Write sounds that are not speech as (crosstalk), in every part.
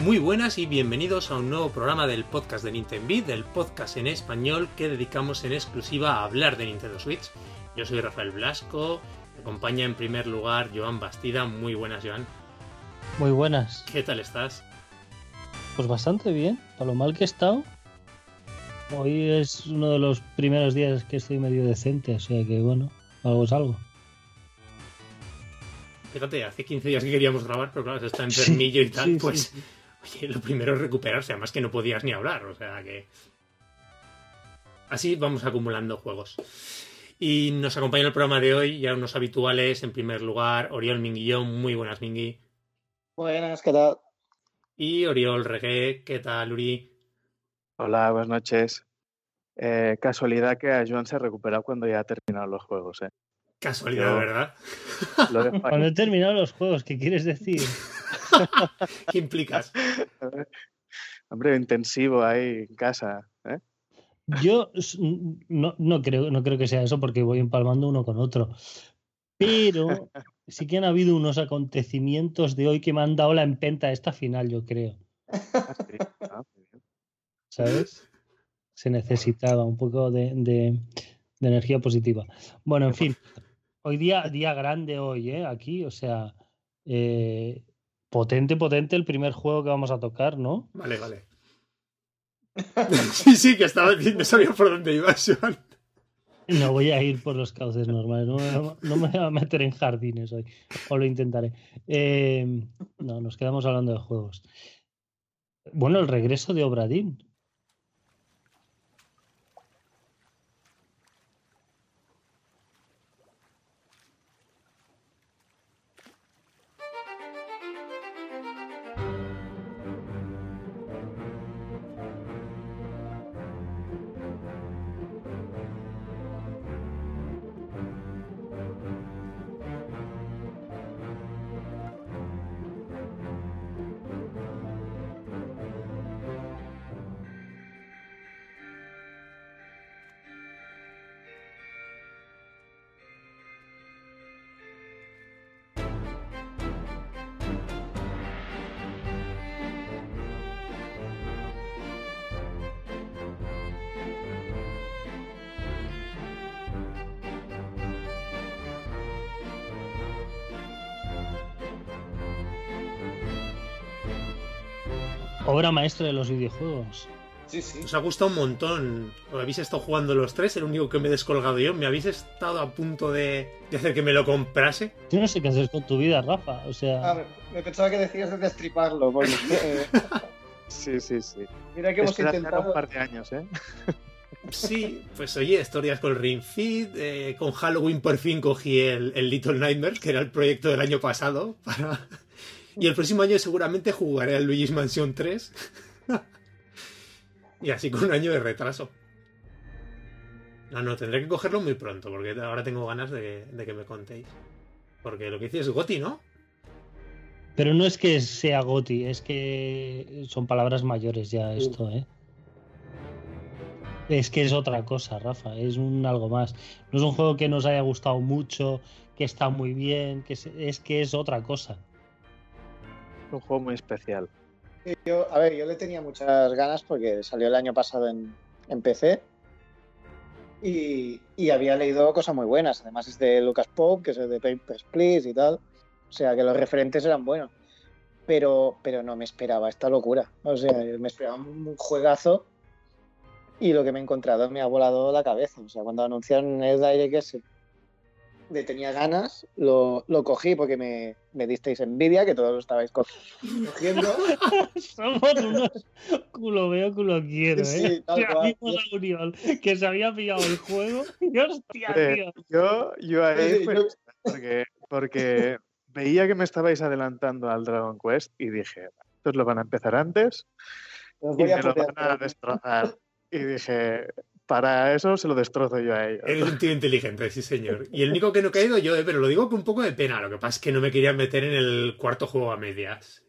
Muy buenas y bienvenidos a un nuevo programa del podcast de Nintendo del podcast en español que dedicamos en exclusiva a hablar de Nintendo Switch. Yo soy Rafael Blasco, me acompaña en primer lugar Joan Bastida. Muy buenas, Joan. Muy buenas. ¿Qué tal estás? Pues bastante bien, para lo mal que he estado. Hoy es uno de los primeros días que estoy medio decente, o sea que bueno, algo es algo. Fíjate, hace 15 días que queríamos grabar, pero claro, se está (laughs) enfermillo y tal, Sí, sí, pues sí. Oye, lo primero es recuperarse, además que no podías ni hablar, o sea que. Así vamos acumulando juegos. Y nos acompaña en el programa de hoy ya unos habituales, en primer lugar, Oriol Minguillón, muy buenas Mingui. Buenas, ¿qué tal? Y Oriol Regué, ¿qué tal, Uri? Hola, buenas noches. Eh, casualidad que a Joan se ha recuperado cuando ya ha terminado los juegos, ¿eh? Casualidad, Yo- ¿verdad? Cuando he terminado los juegos, ¿qué quieres decir? (laughs) (laughs) ¿Qué implicas? (laughs) Hombre, intensivo ahí en casa, ¿eh? Yo no, no creo, no creo que sea eso porque voy empalmando uno con otro. Pero (laughs) sí que han habido unos acontecimientos de hoy que me han dado la empenta a esta final, yo creo. Ah. Ah. ¿Sabes? Se necesitaba un poco de, de- de energía positiva. Bueno, en fin, hoy día, día grande hoy, ¿eh? Aquí, o sea, eh, potente, potente el primer juego que vamos a tocar, ¿no? Vale, vale. (laughs) Sí, sí, que estaba no sabía por dónde iba, Joan. No voy a ir por los cauces normales, no me, no me voy a meter en jardines hoy, o lo intentaré. Eh, no, nos quedamos hablando de juegos. Bueno, el regreso de Obradín. Obra maestra de los videojuegos. Sí, sí. Os ha gustado un montón. Habéis estado jugando los tres, el único que me he descolgado yo. Me habéis estado a punto de, de hacer que me lo comprase. Yo no sé qué haces con tu vida, Rafa. O sea, me, me pensaba que decías de destriparlo, porque (laughs) eh, Sí, sí, sí. mira que hemos Espera intentado. un par de años, ¿eh? Sí, pues oye, historias con Ring Fit. eh, con Halloween por fin cogí el, el Little Nightmares, que era el proyecto del año pasado. Para... Y el próximo año seguramente jugaré al Luigi's Mansion 3. (laughs) y así con un año de retraso. No, no, tendré que cogerlo muy pronto, porque ahora tengo ganas de, de que me contéis. Porque lo que dices es Goti, ¿no? pero no es que sea Goti, es que son palabras mayores ya esto, ¿eh? Es que es otra cosa, Rafa, es un algo más. No es un juego que nos haya gustado mucho, que está muy bien, que es, es que es otra cosa. Un juego muy especial. Yo, a ver, yo le tenía muchas ganas porque salió el año pasado en, PC y, había leído cosas muy buenas. Además es de Lucas Pope, que es de Papers, Please y tal. O sea que los referentes eran buenos. Pero, pero no me esperaba esta locura. O sea, me esperaba un juegazo y lo que me he encontrado me ha volado la cabeza. O sea, cuando anunciaron el Direct ese, le tenía ganas, lo, lo cogí porque me, me disteis envidia, que todos lo estabais co- cogiendo. (laughs) Somos unos culo veo, culo quiero, Sí, ¿eh? tal Ya cual. vimos a Uriol que se había pillado el juego (laughs) y hostia, Hombre, tío. Yo, yo ahí Sí, fue yo- porque, porque veía que me estabais adelantando al Dragon Quest y dije, estos lo van a empezar antes y me lo van a destrozar. Y dije, para eso se lo destrozo yo a ellos. Eres un tío inteligente, sí, señor. Y el único que no he caído yo, eh, pero lo digo con un poco de pena. Lo que pasa es que no me quería meter en el cuarto juego a medias.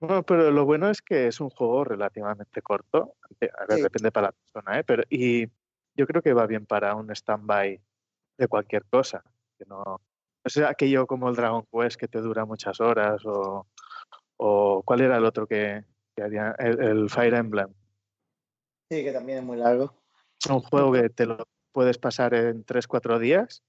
Bueno, pero lo bueno es que es un juego relativamente corto. A ver, Sí. depende para la persona, ¿eh? Pero, y yo creo que va bien para un stand-by de cualquier cosa. Que no, no sea aquello como el Dragon Quest que te dura muchas horas o, O ¿cuál era el otro que, que había? El, el Fire Emblem. Sí, que también es muy largo. Un juego que te lo puedes pasar en 3-4 días.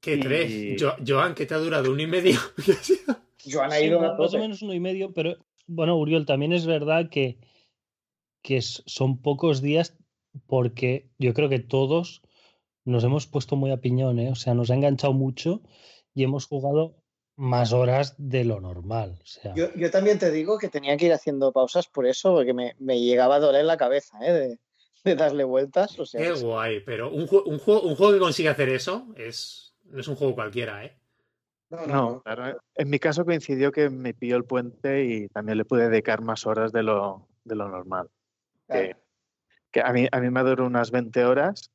¿Qué Y- tres? Jo- Joan, que te ha durado un y medio. (laughs) ¿Qué? Joan ha Sí, ido más, a más o menos uno y medio, pero bueno, Uriol, también es verdad que, que son pocos días porque yo creo que todos nos hemos puesto muy a piñón, ¿eh? O sea, nos ha enganchado mucho y hemos jugado más horas de lo normal. O sea, Yo, yo también te digo que tenía que ir haciendo pausas por eso, porque me, me llegaba a doler la cabeza, ¿eh? De, de darle vueltas. O sea, Qué es- guay, pero un, un juego, un juego que consigue hacer eso es, no es un juego cualquiera, ¿eh? no, no, No, no. claro. En mi caso coincidió que me pilló el puente y también le pude dedicar más horas de lo, de lo normal. Claro. Que, que a, mí, a mí me duró unas 20 horas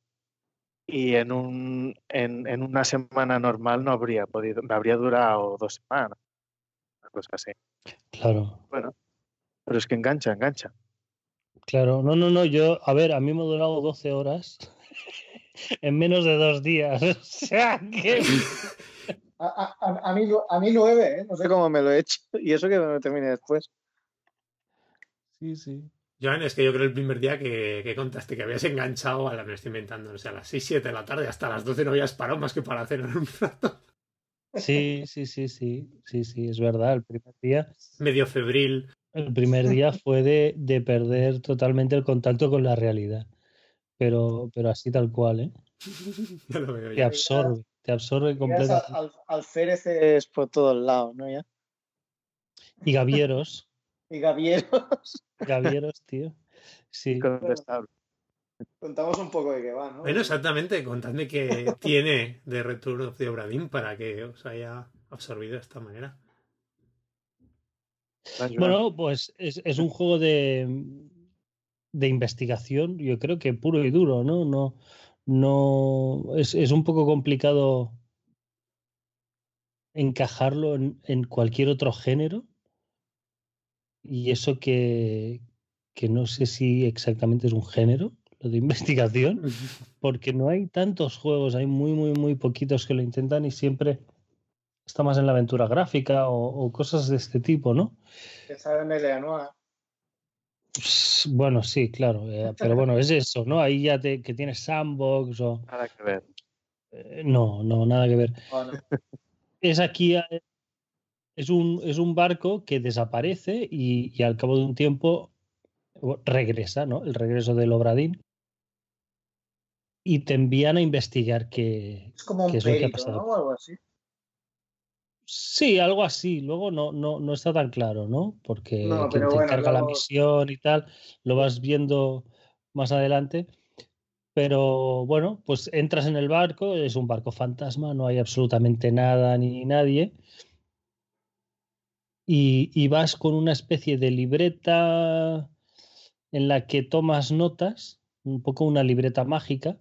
y en, un, en, en una semana normal no habría podido, me habría durado dos semanas. Una cosa así. claro, Bueno, pero es que engancha, engancha. claro. No, no, no, yo, a ver, a mí me ha durado 12 horas (laughs) en menos de dos días. (laughs) O sea, que... (laughs) A, a- a- mí, a mí nueve, ¿eh? No sé cómo me lo he hecho. Y eso que me lo terminé después. Sí, sí. Joan, es que yo creo el primer día que, que contaste que habías enganchado a la me estoy inventando, o sea, a las 6, 7 de la tarde hasta las 12 no habías parado más que para cenar un rato. Sí, sí, sí, sí, sí, sí, es verdad. El primer día, Medio febril. el primer día fue de, de perder totalmente el contacto con la realidad. Pero, pero así tal cual, ¿eh? (laughs) Ya lo veo Te absorbe, te absorbe completamente. al, al, alféreces por todos lados, ¿no? Ya. Y gavieros, Y Gavieros. (laughs) gavieros, tío. Sí. Incontestable. Contamos un poco de qué va, ¿no? Bueno, exactamente, contadme qué (laughs) tiene de Return of the Obra Dinn para que os haya absorbido de esta manera. Joan. Bueno, pues es, es un juego de, de investigación, yo creo que puro y duro, ¿no? No, no es, es un poco complicado encajarlo en, en cualquier otro género. Y eso que, que no sé si exactamente es un género, lo de (laughs) investigación, porque no hay tantos juegos, hay muy, muy, muy poquitos que lo intentan y siempre está más en la aventura gráfica o, o cosas de este tipo, ¿no? Que sabe Meleanoa. Pues, Bueno, sí, claro, eh, (laughs) pero bueno, es eso, ¿no? Ahí ya te, que tienes sandbox o... Nada que ver. eh, no, no, nada que ver. Bueno, Es aquí, eh, es un, es un barco que desaparece y, y al cabo de un tiempo regresa, ¿no? El regreso del Obradín. Y te envían a investigar qué, es como un ¿Qué es lo que ha pasado? ¿no? O algo así. Sí, algo así. Luego no, no, no está tan claro, ¿no? Porque No, quien te bueno, encarga la misión y tal, lo vas viendo más adelante. Pero bueno, pues entras en el barco, es un barco fantasma, no hay absolutamente nada ni nadie. Y, vas con una especie de libreta en la que tomas notas, un poco una libreta mágica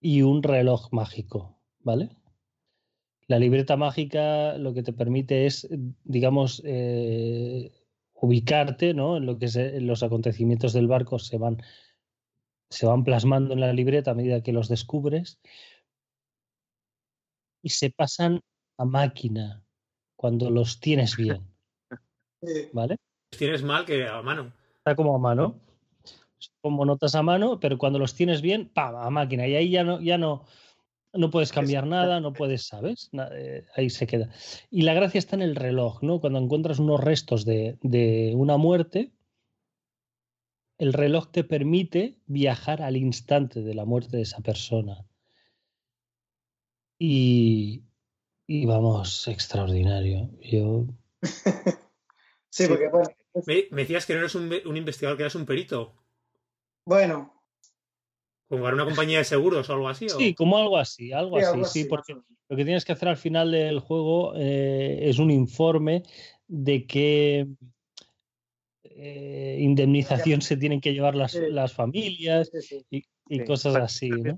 y un reloj mágico, ¿vale? La libreta mágica lo que te permite es, digamos, eh, ubicarte, ¿no? En lo que eh, los acontecimientos del barco se van, se van plasmando en la libreta a medida que los descubres y se pasan a máquina cuando los tienes bien. (laughs) ¿vale? Tienes mal que a mano. Está como a mano, como notas a mano, pero cuando los tienes bien, ¡pam! a máquina y ahí ya no, ya no, no puedes cambiar nada, no puedes, ¿sabes? Eh, ahí se queda. Y la gracia está en el reloj, ¿no? Cuando encuentras unos restos de, de una muerte, el reloj te permite viajar al instante de la muerte de esa persona. Y, y vamos, extraordinario. Yo, (laughs) Sí, porque bueno, Me, me decías que no eres un, un investigador, que eres un perito. bueno, Como para una compañía de seguros o algo así. ¿o? sí, como algo así, algo sí, así, algo sí, así, porque lo que tienes que hacer al final del juego eh, es un informe de qué eh, indemnización se tienen que llevar las, Sí. las familias Sí, sí. y, y Sí, cosas así. ¿no?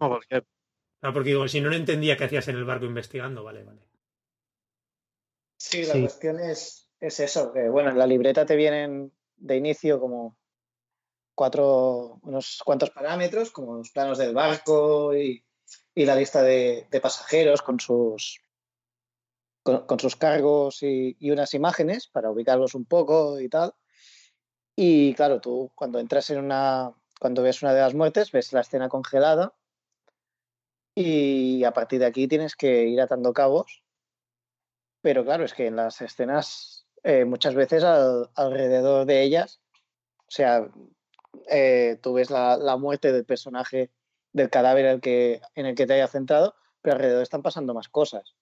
Ah, porque digo, si no, no entendía qué hacías en el barco investigando. Vale, vale. Sí, la Sí. cuestión es, es eso, que bueno, en la libreta te vienen de inicio como cuatro, unos cuantos parámetros, como los planos del barco y, y la lista de, de pasajeros con sus con, sus cargos y, unas imágenes para ubicarlos un poco y tal. Y claro, tú cuando entras en una, cuando ves una de las muertes, ves la escena congelada y a partir de aquí tienes que ir atando cabos. Pero claro, es que en las escenas eh, muchas veces alrededor de ellas, o sea, eh, tú ves la, la, muerte del personaje, del cadáver en el, que, en el que te haya centrado, pero alrededor están pasando más cosas.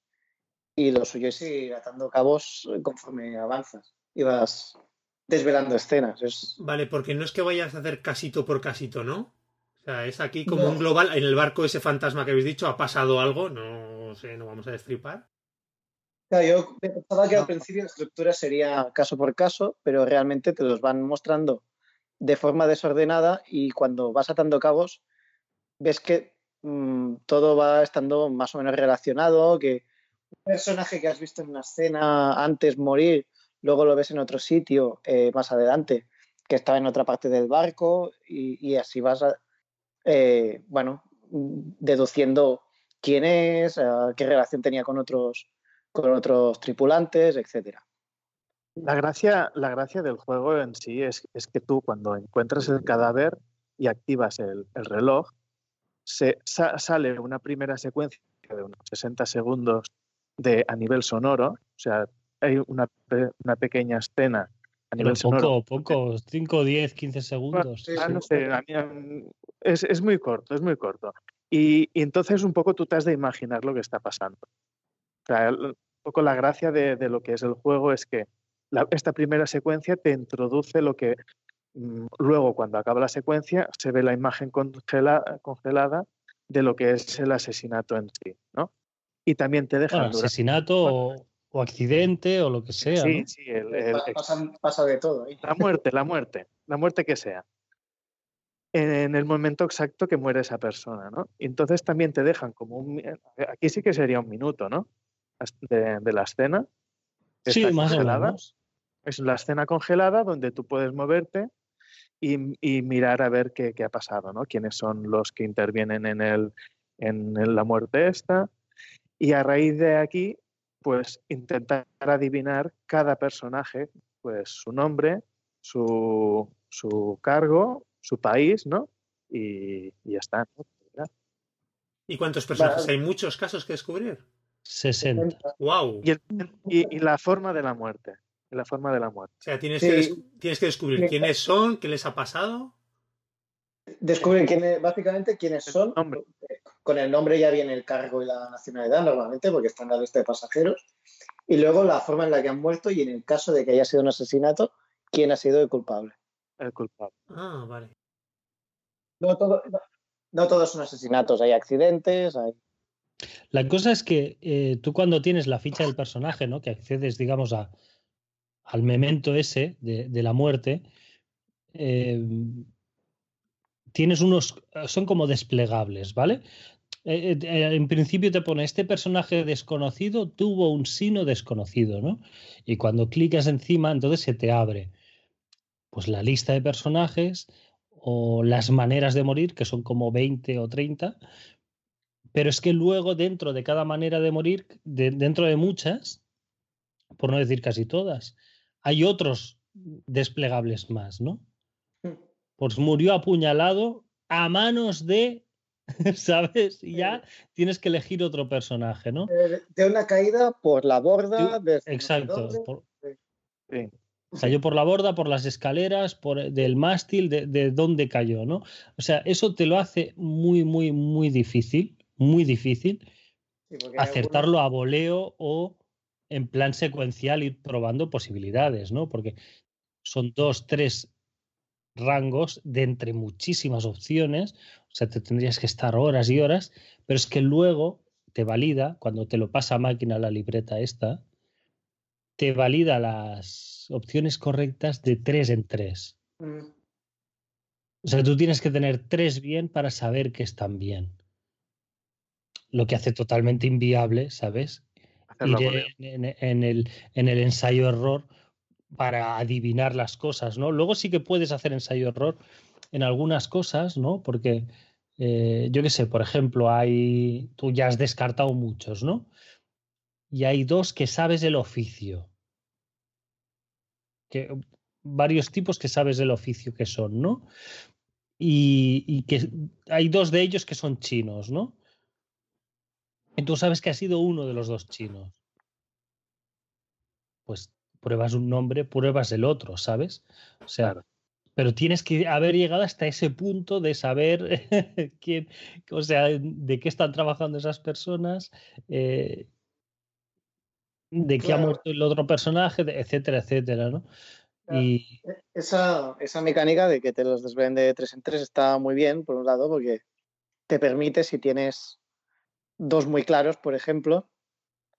Y lo suyo es ir atando cabos conforme avanzas y vas desvelando escenas. Vale, porque no es que vayas a hacer casito por casito, ¿no? O sea, es aquí como un global. En el barco ese fantasma que habéis dicho, ¿ha pasado algo? No sé, no vamos a destripar. Claro, yo pensaba que al principio la estructura sería caso por caso, pero realmente te los van mostrando de forma desordenada y cuando vas atando cabos ves que mm, todo va estando más o menos relacionado, que un personaje que has visto en una escena antes morir, luego lo ves en otro sitio eh, más adelante, que estaba en otra parte del barco y, así vas, eh, bueno, deduciendo quién es, qué relación tenía con otros, con otros tripulantes, etcétera. La gracia, la gracia del juego en sí es, que tú cuando encuentras el cadáver y activas el, reloj, se, sale una primera secuencia de unos 60 segundos de, a nivel sonoro, o sea, hay una, una pequeña escena a nivel poco, sonoro. Poco, 5, 10, 15 segundos. Ah, no sé, es, es, muy corto, es muy corto. Y, y, entonces un poco tú te has de imaginar lo que está pasando. O sea, poco la gracia de, de lo que es el juego es que esta primera secuencia te introduce lo que mm, luego cuando acaba la secuencia se ve la imagen congelada de lo que es el asesinato en sí, ¿no? Y también te deja... asesinato o, accidente o lo que sea. Sí, sí, pasa, de todo. La muerte, la muerte, la muerte que sea. En, el momento exacto que muere esa persona, ¿no? Y entonces también te dejan como un... Aquí sí que sería un minuto, ¿no? De, de la escena. Sí, más o menos. Es la escena congelada donde tú puedes moverte y, mirar a ver qué, ha pasado, ¿no? Quiénes son los que intervienen en, el, en la muerte esta. Y a raíz de aquí, pues intentar adivinar cada personaje, pues su nombre, su, cargo, su país, ¿no? Y, ya está. ¿Y cuántos personajes? ¿Hay muchos casos que descubrir? 60. ¡Wow! y la forma de la muerte la forma de la muerte. O sea, tienes, que, tienes que descubrir quiénes son, qué les ha pasado. Descubrir quiénes, básicamente quiénes son. Con el nombre ya viene el cargo y la nacionalidad normalmente, porque está en la lista de pasajeros. Y luego la forma en la que han muerto y en el caso de que haya sido un asesinato, quién ha sido el culpable. El culpable. Ah, vale. No, todos son asesinatos, hay accidentes, hay... La cosa es que eh, tú cuando tienes la ficha del personaje, ¿no? Que accedes, digamos, al memento ese de, la muerte, eh, tienes unos, son como desplegables, ¿vale? Eh, eh, en principio te pone este personaje desconocido tuvo un sino desconocido, ¿no? Y cuando clicas encima, entonces se te abre pues la lista de personajes o las maneras de morir, que son como 20 o 30, pero es que luego dentro de cada manera de morir, dentro de muchas, por no decir casi todas, hay otros desplegables más, ¿no? Mm. Pues murió apuñalado a manos de, (laughs) ¿sabes? Y ya tienes que elegir otro personaje, ¿no? De una caída por la borda. Exacto. Cayó por la borda, por las escaleras, por del mástil, de, de dónde cayó, ¿no? O sea, eso te lo hace muy, muy, muy difícil, muy difícil acertarlo a voleo o en plan secuencial ir probando posibilidades, ¿no? Porque son dos, tres rangos de entre muchísimas opciones, o sea, te tendrías que estar horas y horas, pero es que luego te valida, cuando te lo pasa a máquina la libreta esta, te valida las opciones correctas de tres en tres. Mm. O sea, tú tienes que tener tres bien para saber que están bien. Lo que hace totalmente inviable, ¿sabes? en, el, en el ensayo error para adivinar las cosas, ¿no? Luego sí que puedes hacer ensayo error en algunas cosas, ¿no? Porque eh, yo qué sé, por ejemplo, hay, tú ya has descartado muchos, ¿no? y hay dos que sabes el oficio. Que, varios tipos que sabes el oficio que son, ¿no? Y, y, que hay dos de ellos que son chinos, ¿no? Y tú sabes que ha sido uno de los dos chinos. Pues pruebas un nombre, pruebas el otro, ¿sabes? O sea, claro. pero tienes que haber llegado hasta ese punto de saber (laughs) quién, o sea, de qué están trabajando esas personas, eh, de qué claro. ha muerto el otro personaje, etcétera, etcétera, ¿no? Y... E, esa, esa mecánica de que te los desvelen de tres en tres está muy bien, por un lado, porque te permite, si tienes dos muy claros, por ejemplo,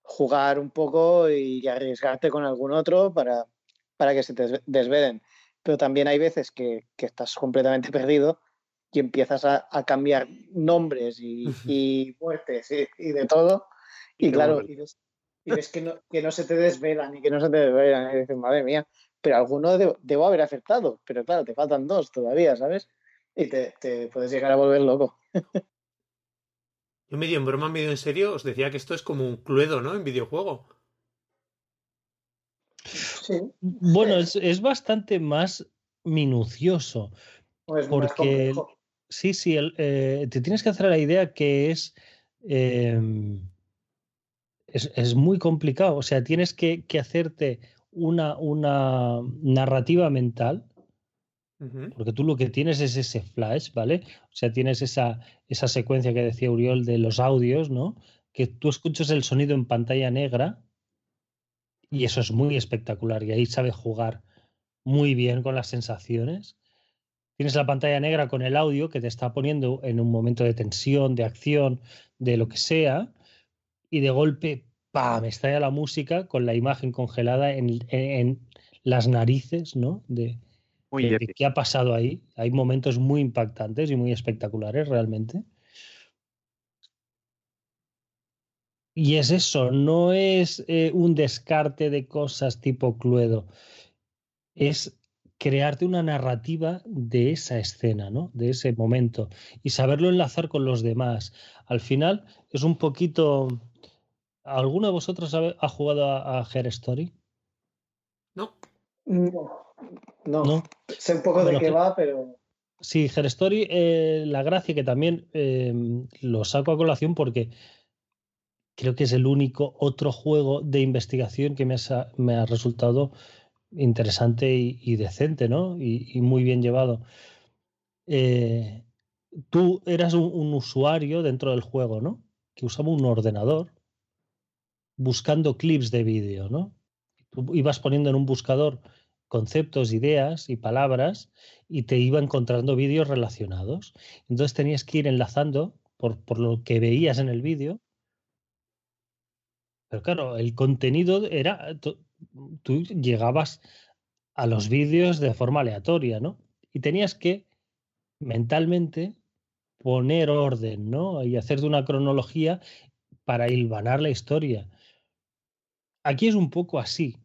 jugar un poco y arriesgarte con algún otro para, para que se te desvelen. Pero también hay veces que, que estás completamente (laughs) perdido y empiezas a, a cambiar nombres y, y muertes y, y, de todo. Y, y claro, y ves, que, no, que no se te desvelan y que no se te desvelan. Y dices, madre mía, pero alguno debo, debo haber acertado. Pero claro, te faltan dos todavía, ¿sabes? Y te, te puedes llegar a volver loco. (laughs) Yo medio en broma, medio en serio, os decía que esto es como un cluedo, ¿no? En videojuego. Sí. Bueno, es, es bastante más minucioso. Pues porque más sí, sí, el, eh, te tienes que hacer la idea que es, eh, es, es, muy complicado. O sea, tienes que, que hacerte una, una narrativa mental porque tú lo que tienes es ese flash, ¿vale? O sea, tienes esa, esa secuencia que decía Uriol de los audios, ¿no? Que tú escuchas el sonido en pantalla negra y eso es muy espectacular y ahí sabe jugar muy bien con las sensaciones. Tienes la pantalla negra con el audio que te está poniendo en un momento de tensión, de acción, de lo que sea, y de golpe, ¡pam!, estalla la música con la imagen congelada en, en, en las narices, ¿no? De, muy de, de qué ha pasado ahí. Hay momentos muy impactantes y muy espectaculares realmente. Y es eso, no es eh, un descarte de cosas tipo Cluedo, es crearte una narrativa de esa escena, ¿no? De ese momento y saberlo enlazar con los demás. Al final es un poquito. ¿Alguno de vosotros ha, ha jugado a, a Her Story? No. No. No, no, sé un poco bueno, de qué va, pero... Sí, Her Story, eh, la gracia que también eh, lo saco a colación porque creo que es el único otro juego de investigación que me ha, me ha resultado interesante y, y decente, ¿no? Y, y, muy bien llevado. Eh, tú eras un, un, usuario dentro del juego, ¿no? Que usaba un ordenador buscando clips de vídeo, ¿no? Tú ibas poniendo en un buscador conceptos, ideas y palabras y te iba encontrando vídeos relacionados. Entonces tenías que ir enlazando por, por lo que veías en el vídeo. Pero claro, el contenido era, tú, llegabas a los vídeos de forma aleatoria, ¿no? Y tenías que mentalmente poner orden, ¿no? Y hacerte una cronología para hilvanar la historia. Aquí es un poco así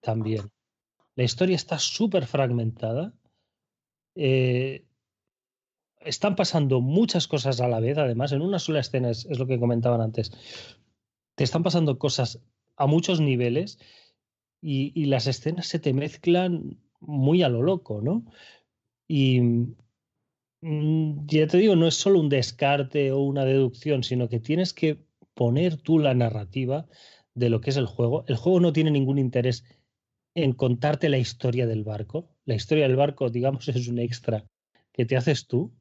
también. La historia está súper fragmentada. Eh, están pasando muchas cosas a la vez, además, en una sola escena, es, lo que comentaban antes. Te están pasando cosas a muchos niveles y, y, las escenas se te mezclan muy a lo loco, ¿no? Y mm, ya te digo, no es solo un descarte o una deducción, sino que tienes que poner tú la narrativa de lo que es el juego. El juego no tiene ningún interés en contarte la historia del barco. La historia del barco, digamos, es un extra que te haces tú,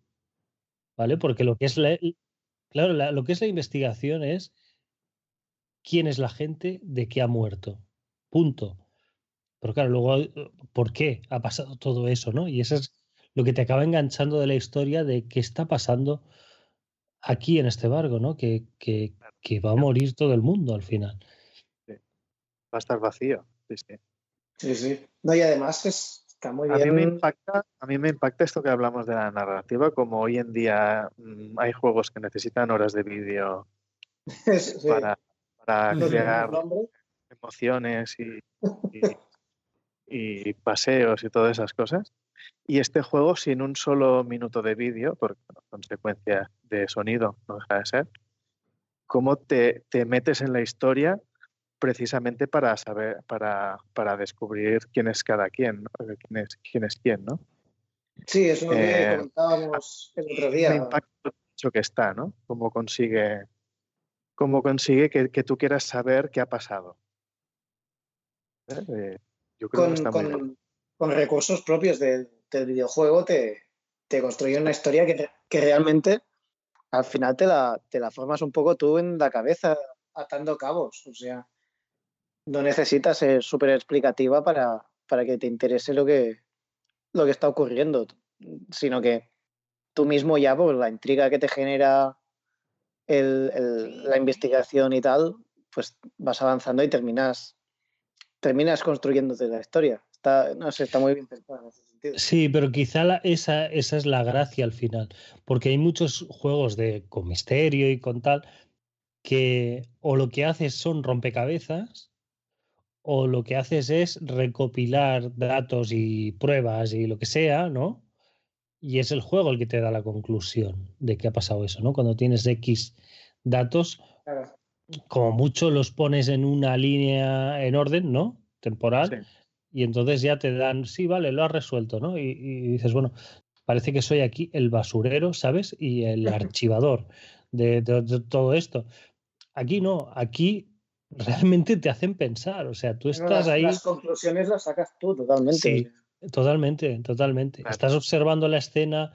¿vale? Porque lo que es la, claro, la, lo que es la investigación es quién es la gente de qué ha muerto. Punto. Pero claro, luego, ¿por qué ha pasado todo eso, no? Y eso es lo que te acaba enganchando de la historia de qué está pasando aquí en este barco, ¿no? Que, que, que va a morir todo el mundo al final. Sí. Va a estar vacío. Sí, sí. Sí, sí. No, y además es, está muy bien. A mí, me impacta, a mí me impacta esto que hablamos de la narrativa, como hoy en día mmm, hay juegos que necesitan horas de vídeo (laughs) sí. para, para crear emociones y, y, (laughs) y, paseos y todas esas cosas. Y este juego, sin un solo minuto de vídeo, por consecuencia de sonido, no deja de ser, cómo te, te metes en la historia precisamente para saber, para, para descubrir quién es cada quien, quién es quién, es quién ¿no? Sí, eso es lo que eh, comentábamos el otro día. El impacto que está, ¿no? Cómo consigue, cómo consigue que, que tú quieras saber qué ha pasado. ¿Eh? Eh, yo creo con, que está con, con, recursos propios del videojuego te, te construye una historia que, que, realmente al final te la, te la formas un poco tú en la cabeza atando cabos. O sea, no necesitas ser súper explicativa para, para que te interese lo que, lo que está ocurriendo, sino que tú mismo ya por la intriga que te genera la investigación y tal, pues vas avanzando y terminas, terminas construyéndote la historia. Está, no sé, está muy bien pensado en ese sentido. Sí, pero quizá esa, esa es la gracia al final, porque hay muchos juegos de, con misterio y con tal que o lo que haces son rompecabezas o lo que haces es recopilar datos y pruebas y lo que sea, ¿no? Y es el juego el que te da la conclusión de que ha pasado eso, ¿no? Cuando tienes X datos, como mucho los pones en una línea en orden, ¿no? Temporal. Y entonces ya te dan, sí, vale, lo has resuelto, ¿no? Y, dices, bueno, parece que soy aquí el basurero, ¿sabes? Y el (laughs) archivador de todo esto. Aquí no, aquí realmente te hacen pensar. O sea, tú estás ahí. Las conclusiones las sacas tú totalmente. Sí, totalmente, totalmente. Estás observando la escena,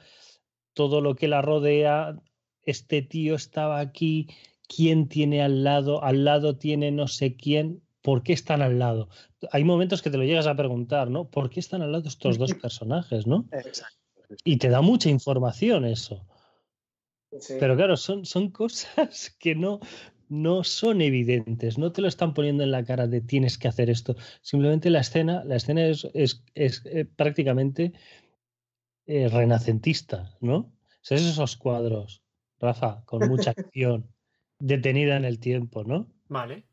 todo lo que la rodea. Este tío estaba aquí. ¿Quién tiene al lado? Al lado tiene no sé quién. ¿Por qué están al lado? Hay momentos que te lo llegas a preguntar, ¿no? ¿Por qué están al lado estos dos (laughs) personajes, no? Exacto. Y te da mucha información eso. Pero claro, son, son cosas (laughs) que no, no son evidentes, no te lo están poniendo en la cara de tienes que hacer esto. Simplemente la escena, la escena es, es, eh, prácticamente eh, renacentista, ¿no? Son esos cuadros, Rafa, con mucha (laughs) acción, detenida en el tiempo, ¿no? Vale.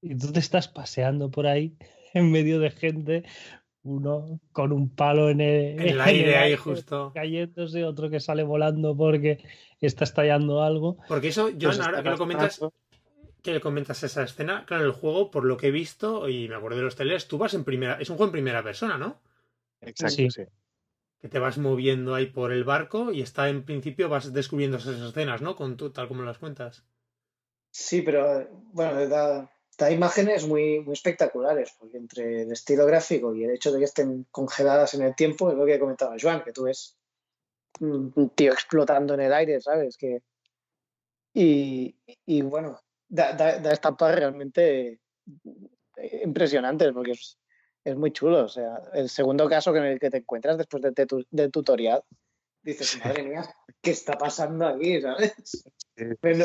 Y tú te estás paseando por ahí (laughs) en medio de gente, uno con un palo en el, (laughs) aire ahí justo cayéndose, otro que sale volando porque está estallando algo. Porque eso, John, pues ahora que lo comentas, que comentas esa escena, claro, el juego, por lo que he visto, y me acuerdo de los trailers, tú vas en primera, es un juego en primera persona, ¿no? Exacto, sí. Que te vas moviendo ahí por el barco y está en principio, vas descubriendo esas escenas, ¿no? Con tú, tal como las cuentas. Sí, pero bueno, da, da, imágenes muy, muy espectaculares, porque entre el estilo gráfico y el hecho de que estén congeladas en el tiempo, es lo que comentaba Joan, que tú ves un tío explotando en el aire, ¿sabes? Que, y, y bueno, da, da, estampas realmente impresionantes porque es, es, muy chulo. O sea, el segundo caso en el que te encuentras después del tutorial, dices, madre mía, ¿qué está pasando aquí? ¿Sabes?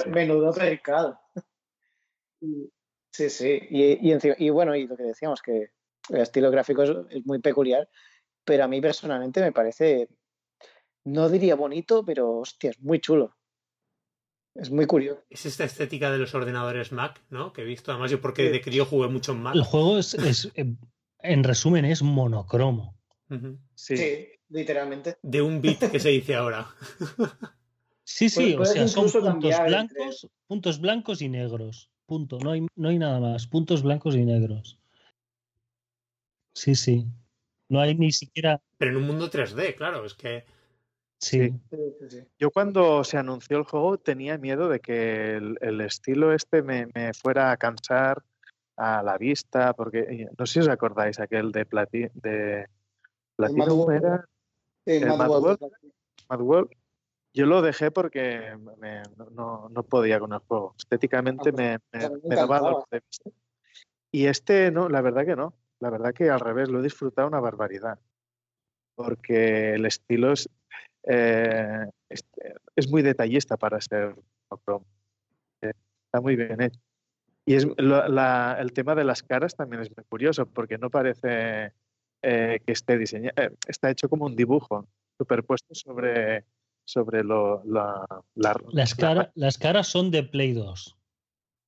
Menudo percado. Sí, sí. Y, y, y, bueno, y lo que decíamos, que el estilo gráfico es, es, muy peculiar, pero a mí personalmente me parece, no diría bonito, pero hostia, es muy chulo. Es muy curioso. Es esta estética de los ordenadores Mac, ¿no? Que he visto. Además, yo porque de crío jugué mucho en Mac. El juego es, es en resumen, es monocromo. sí. literalmente. De un bit que se dice ahora. (laughs) sí, sí, o sea, son puntos blancos, puntos blancos y negros. Punto. No hay, no hay nada más. Puntos blancos y negros. Sí, sí. No hay ni siquiera. Pero en un mundo 3D, claro, es que. Sí. Yo cuando se anunció el juego tenía miedo de que el, estilo este me, fuera a cansar a la vista, porque no sé si os acordáis aquel de, Plati, de Platinum era el Mad Yo lo dejé porque no, no, podía con el juego. Estéticamente ah, pues me, me, daba algo de vista. Y este no, la verdad que no. La verdad que al revés, lo he disfrutado una barbaridad. Porque el estilo es, eh, es, muy detallista para ser eh, está muy bien hecho. Y es, el tema de las caras también es muy curioso, porque no parece eh, que esté diseñado, está hecho como un dibujo, superpuesto sobre, sobre lo, la, las, las caras son de Play 2.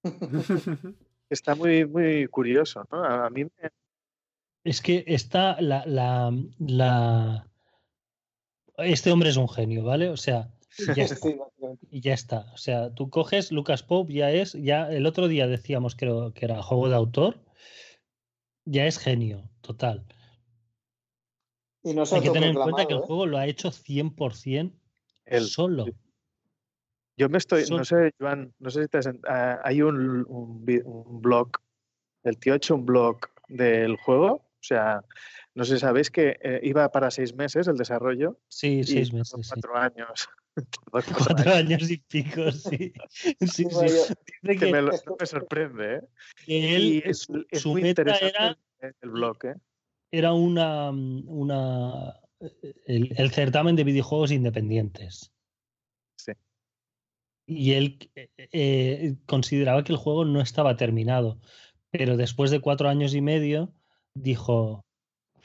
(laughs) está muy, muy curioso, ¿no? A, mí Es que está la, la, la, este hombre es un genio, ¿vale? O sea, Y ya, está. y ya está. O sea, tú coges Lucas Pope, ya es, ya el otro día decíamos creo que era juego de autor, ya es genio, total. Y no Hay que tener en cuenta que el ¿eh? juego lo ha hecho 100% él solo. Yo me estoy, no sé, Joan, no sé si te uh, hay un, un, un, blog, el tío ha hecho un blog del juego, o sea, no sé, sabéis que eh, iba para seis meses el desarrollo. Sí, seis meses. Cuatro años. (laughs) (laughs) cuatro años y pico, sí. (laughs) sí, sí. Que me, no me sorprende, ¿eh? Que él, es, es su muy meta era, el blog, ¿eh? Era una, una el, el certamen de videojuegos independientes. Sí. Y él eh, consideraba que el juego no estaba terminado, pero después de cuatro años y medio dijo,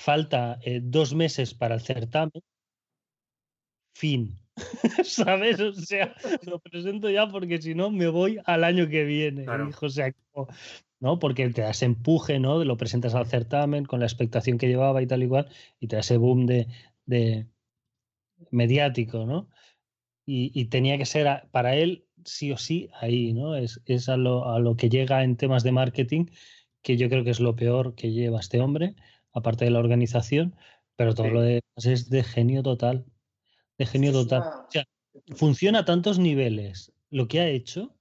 falta eh, dos meses para el certamen, fin. (laughs) ¿Sabes? O sea, lo presento ya porque si no me voy al año que viene. o sea, ¿no? Porque te das empuje, ¿no? Lo presentas al certamen con la expectación que llevaba y tal y cual, y te da ese boom de, de mediático, ¿no? Y, tenía que ser para él sí o sí ahí, ¿no? Es, es a, lo, a lo que llega en temas de marketing, que yo creo que es lo peor que lleva este hombre, aparte de la organización, pero todo lo demás es de genio total. De genio total. O sea, funciona a tantos niveles lo que ha hecho,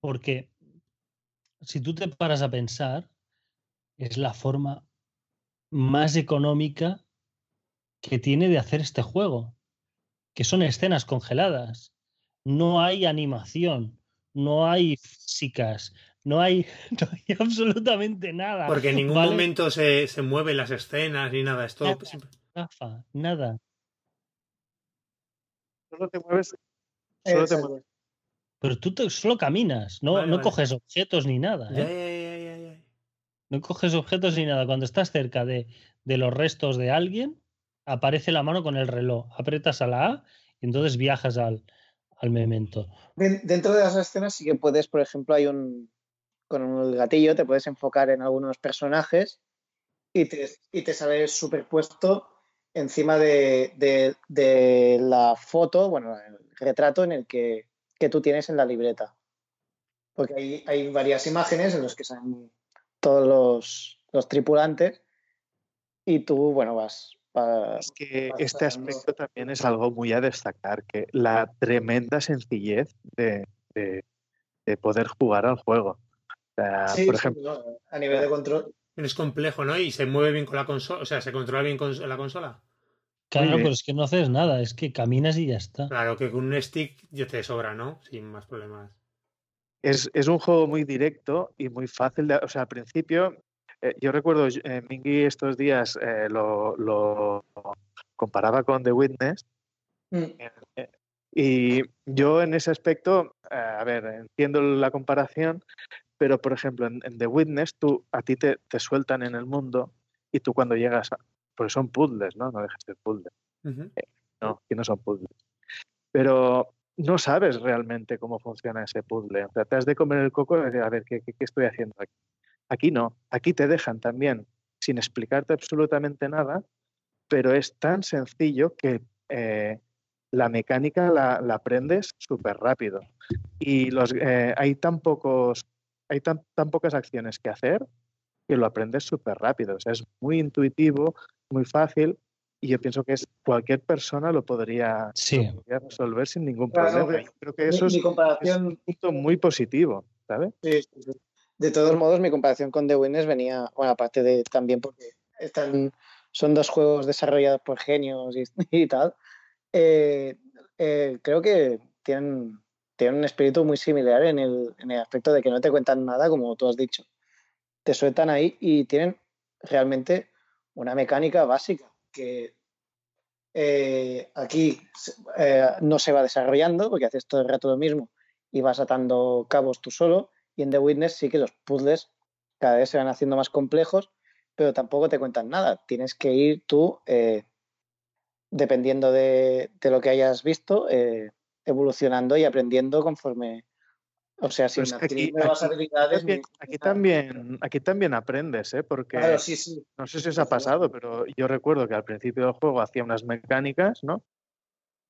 porque si tú te paras a pensar, es la forma más económica que tiene de hacer este juego, que son escenas congeladas. No hay animación, no hay físicas, (laughs) no hay, absolutamente nada. Porque en ningún momento se, se, mueven las escenas ni nada. Esto nada, nada. Solo te mueves. Solo te mueves. Pero tú solo caminas, no, no coges objetos ni nada. ¿eh? no coges objetos ni nada. Cuando estás cerca de, de, los restos de alguien, aparece la mano con el reloj. Apretas a la A y entonces viajas al, al memento. Dentro de las escenas sí que puedes, por ejemplo, hay un, con el gatillo te puedes enfocar en algunos personajes y te, y te sale superpuesto encima de, de, la foto, bueno, el retrato en el que, que tú tienes en la libreta. Porque hay, hay varias imágenes en las que salen todos los, los tripulantes y tú, bueno, vas, es que este aspecto también es algo muy a destacar, que la tremenda sencillez de, de, de, poder jugar al juego por ejemplo, a nivel de control. Es complejo, ¿no? Y se mueve bien con la consola, o sea, se controla bien con la consola. Claro, pero es que no haces nada, es que caminas y ya está. Claro, que con un stick ya te sobra, ¿no? Sin más problemas. Es, es un juego muy directo y muy fácil de. O sea, al principio, eh, yo recuerdo, eh, Mingy estos días eh, lo, lo, comparaba con The Witness. Mm. Y yo en ese aspecto, a ver, entiendo la comparación, pero, por ejemplo, en, The Witness, tú, a ti te, te, sueltan en el mundo y tú cuando llegas a... Porque son puzzles, ¿no? No dejas de puzzles. Eh, no, que no son puzzles. Pero no sabes realmente cómo funciona ese puzzle. O sea, te has de comer el coco y decir, a ver, ¿qué, qué, estoy haciendo aquí? Aquí no. Aquí te dejan también sin explicarte absolutamente nada, pero es tan sencillo que eh, la mecánica la, la aprendes súper rápido. Y los, eh, hay tan pocos hay tan, tan pocas acciones que hacer que lo aprendes súper rápido. O sea, es muy intuitivo, muy fácil y yo pienso que es, cualquier persona lo podría, resolver sin ningún problema. creo que eso es, un punto muy positivo, ¿sabes? De todos modos, mi comparación con The Winners venía, bueno, aparte de también porque están, son dos juegos desarrollados por genios y, (laughs) tal, eh, eh, creo que tienen tienen un espíritu muy similar en el, en el aspecto de que no te cuentan nada, como tú has dicho. Te sueltan ahí y tienen realmente una mecánica básica que eh, aquí eh, no se va desarrollando porque haces todo el rato lo mismo y vas atando cabos tú solo. Y en The Witness sí que los puzzles cada vez se van haciendo más complejos, pero tampoco te cuentan nada. Tienes que ir tú, eh, dependiendo de, de, lo que hayas visto, evolucionando y aprendiendo conforme. O sea, sin aquí, nuevas habilidades. Aquí, también, aquí también aprendes, ¿eh? Porque no sé si os ha pasado, pero yo recuerdo que al principio del juego hacía unas mecánicas, ¿no?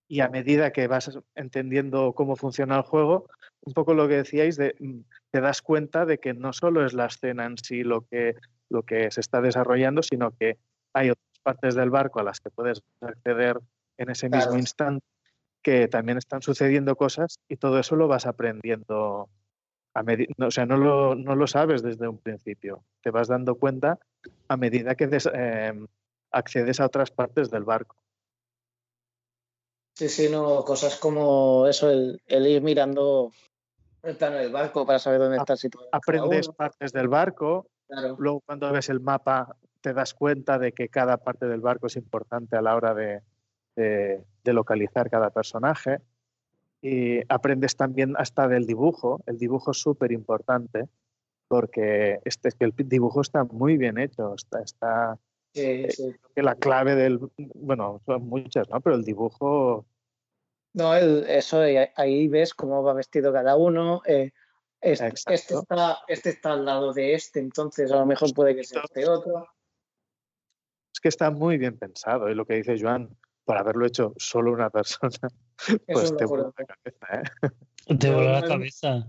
y a medida que vas entendiendo cómo funciona el juego, un poco lo que decíais, de, mm, te das cuenta de que no solo es la escena en sí lo que, lo que se está desarrollando, sino que hay otras partes del barco a las que puedes acceder en ese mismo instante, que también están sucediendo cosas y todo eso lo vas aprendiendo. A o sea, no lo, no lo, sabes desde un principio, te vas dando cuenta a medida que em, accedes a otras partes del barco. Sí, sí, no, cosas como eso, el, ir mirando el plano del barco para saber dónde está situado. Aprendes partes del barco, luego cuando ves el mapa te das cuenta de que cada parte del barco es importante a la hora de, localizar cada personaje. Y aprendes también hasta del dibujo. El dibujo es súper importante porque este, el dibujo está muy bien hecho. Está, está eh, que la clave del. Bueno, son muchas, ¿no? Pero el dibujo. No, eso, ahí ves cómo va vestido cada uno. Eh, este, este, está, este está al lado de este, entonces a lo mejor puede que sea este otro. Es que está muy bien pensado, y lo que dice Joan, por haberlo hecho solo una persona, (laughs) pues te vuelve la cabeza, ¿eh? Te vuelve la cabeza.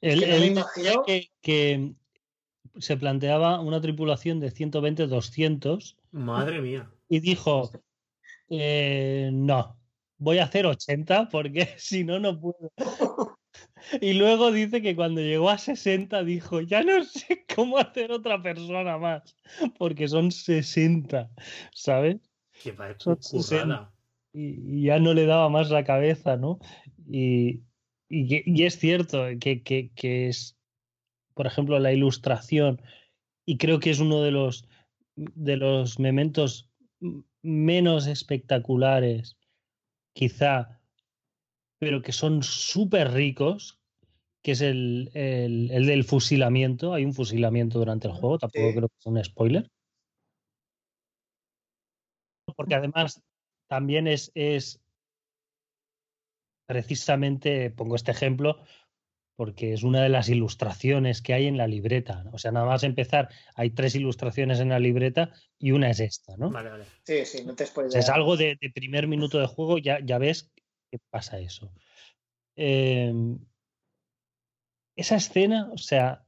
Él, que, que, se planteaba una tripulación de 120-200. Madre mía. Y dijo, eh, no, voy a hacer 80 porque (laughs) si no, no puedo. Y luego dice que cuando llegó a 60 dijo, ya no sé cómo hacer otra persona más, porque son 60, ¿sabes? Que y, ya no le daba más la cabeza, ¿no? Y, y, es cierto que, que es por ejemplo, la ilustración, y creo que es uno de los, de los mementos menos espectaculares, quizá, pero que son súper ricos, que es el, del fusilamiento. Hay un fusilamiento durante el juego, tampoco creo que sea un spoiler. Porque además también es, es precisamente, pongo este ejemplo, porque es una de las ilustraciones que hay en la libreta. O sea, nada más empezar, hay tres ilustraciones en la libreta y una es esta, ¿no? Vale, vale. Sí, sí, no te o sea, Es algo de, primer minuto de juego, ya, ya ves que pasa eso. Em, esa escena, o sea,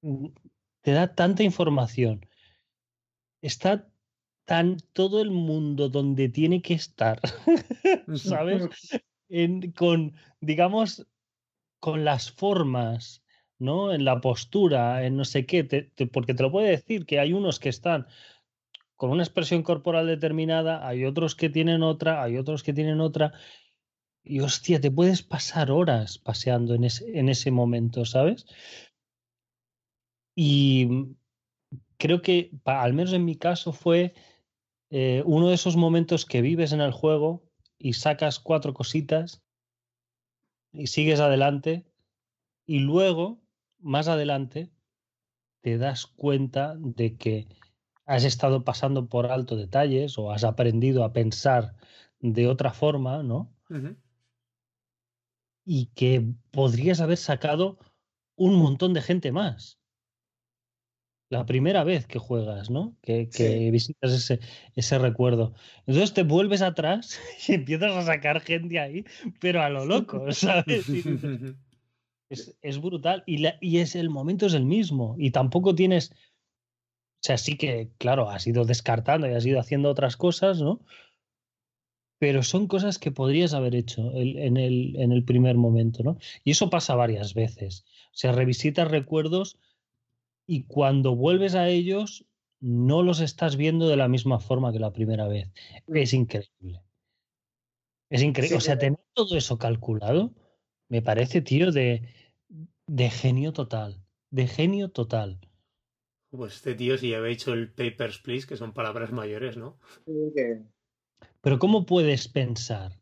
mm, te da tanta información. Está tan todo el mundo donde tiene que estar, (laughs) ¿sabes? con, digamos, con las formas, ¿no? En la postura, en no sé qué, porque te lo puede decir que hay unos que están con una expresión corporal determinada, hay otros que tienen otra, hay otros que tienen otra. Y hostia, te puedes pasar horas paseando en ese, en ese momento, ¿sabes? Y creo que, al menos en mi caso, fue eh, uno de esos momentos que vives en el juego y sacas cuatro cositas y sigues adelante y luego, más adelante, te das cuenta de que has estado pasando por alto detalles o has aprendido a pensar de otra forma, ¿no? Y que podrías haber sacado un montón de gente más. La primera vez que juegas, ¿no? Que, visitas ese, ese recuerdo. Entonces te vuelves atrás (laughs) y empiezas a sacar gente ahí, pero a lo loco, (laughs) ¿sabes? es, brutal. Y, y es el momento es el mismo. Y tampoco tienes. O sea, sí que, claro, has ido descartando y has ido haciendo otras cosas, ¿no? Pero son cosas que podrías haber hecho en, el, en el primer momento, ¿no? Y eso pasa varias veces. O sea, revisitas recuerdos y cuando vuelves a ellos no los estás viendo de la misma forma que la primera vez. Mm. Es increíble. Es increíble. o sea, tener todo eso calculado me parece, tío, de, de genio total. De genio total. Pues este tío si había hecho el Papers, Please, que son palabras mayores, ¿no? Pero ¿cómo puedes pensar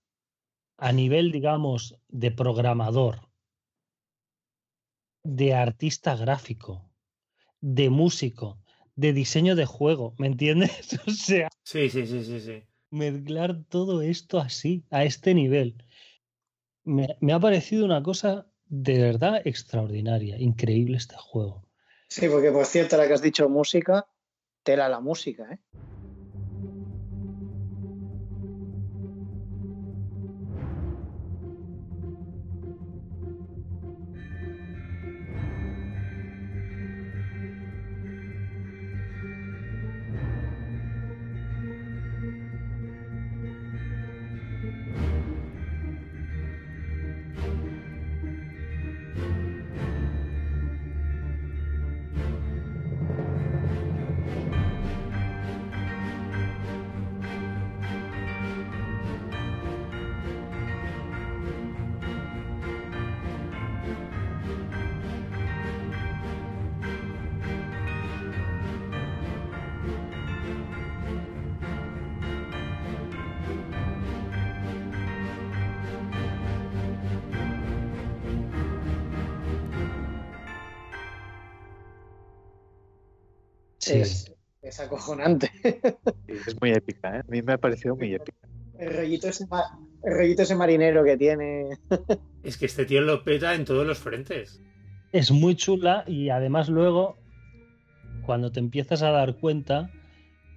a nivel, digamos, de programador, de artista gráfico, de músico, de diseño de juego, ¿me entiendes? (laughs) O sea. Sí, sí, sí, sí, sí. Mezclar todo esto así, a este nivel. Me, me ha parecido una cosa de verdad extraordinaria, increíble este juego. Sí, porque por cierto, la que has dicho música, tela la música, ¿eh? Es, acojonante. es muy épica, ¿eh? a mí me ha parecido muy épica. El rollito ese, el rollito ese marinero que tiene. es que este tío lo peta en todos los frentes. Es muy chula y además luego, cuando te empiezas a dar cuenta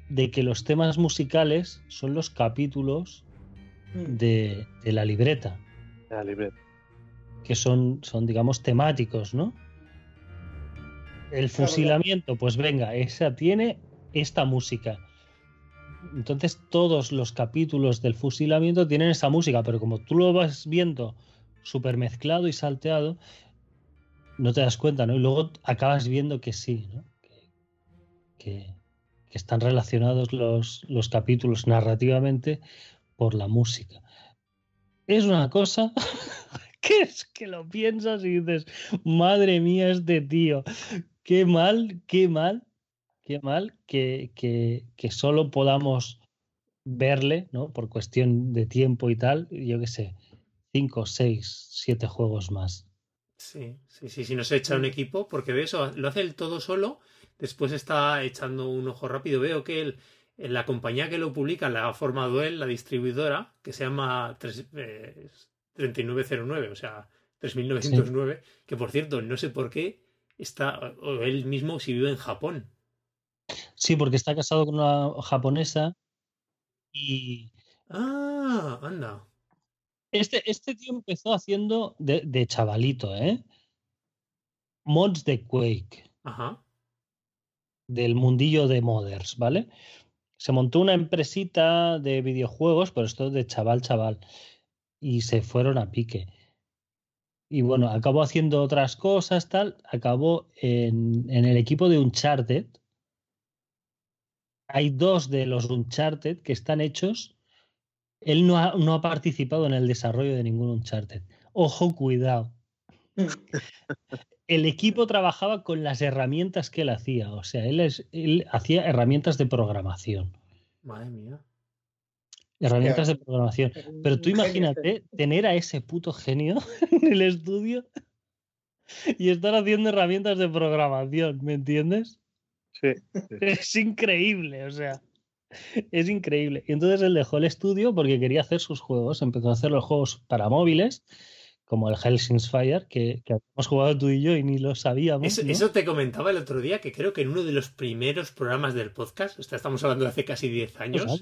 de que los temas musicales son los capítulos mm. de, la libreta. la libreta. Que son, son, digamos, temáticos, ¿no? El fusilamiento, pues venga, esa tiene esta música. Entonces todos los capítulos del fusilamiento tienen esa música, pero como tú lo vas viendo súper mezclado y salteado, no te das cuenta, ¿no? Y luego acabas viendo que sí, ¿no? que, que están relacionados los, los capítulos narrativamente por la música. Es una cosa (laughs) que es que lo piensas y dices, madre mía, este tío, qué mal, qué mal, qué mal que, que, que solo podamos verle, ¿no? Por cuestión de tiempo y tal, yo qué sé, cinco, seis, siete juegos más. Sí, sí, sí, si no se echa un equipo, porque de eso lo hace el todo solo Después está echando un ojo rápido. Veo que el, la compañía que lo publica la ha formado él, la distribuidora, que se llama 3909, eh, o sea, 3909, que por cierto, no sé por qué está, o él mismo si vive en Japón. Sí, porque está casado con una japonesa y... Ah, anda. Este, este tío empezó haciendo de, de chavalito, ¿eh? Mods de Quake. Ajá del mundillo de modders, ¿vale? Se montó una empresita de videojuegos, pero esto de chaval, chaval, y se fueron a pique. Y bueno, acabó haciendo otras cosas, tal, acabó en, el equipo de Uncharted. Hay dos de los Uncharted que están hechos. Él no ha, no ha participado en el desarrollo de ningún Uncharted. Ojo, cuidado. el equipo trabajaba con las herramientas que él hacía. O sea, él, es, él hacía herramientas de programación. Madre mía. Herramientas de programación. Pero tú imagínate tener a ese puto genio (laughs) en el estudio y estar haciendo herramientas de programación, ¿me entiendes? (laughs) Sí. Es increíble, o sea. Es increíble. Y entonces él dejó el estudio porque quería hacer sus juegos. Empezó a hacer los juegos para móviles como el Hellsing's Fire, que, que hemos jugado tú y yo y ni lo sabíamos. Eso, te comentaba el otro día, que creo que en uno de los primeros programas del podcast, estamos hablando de hace casi 10 años,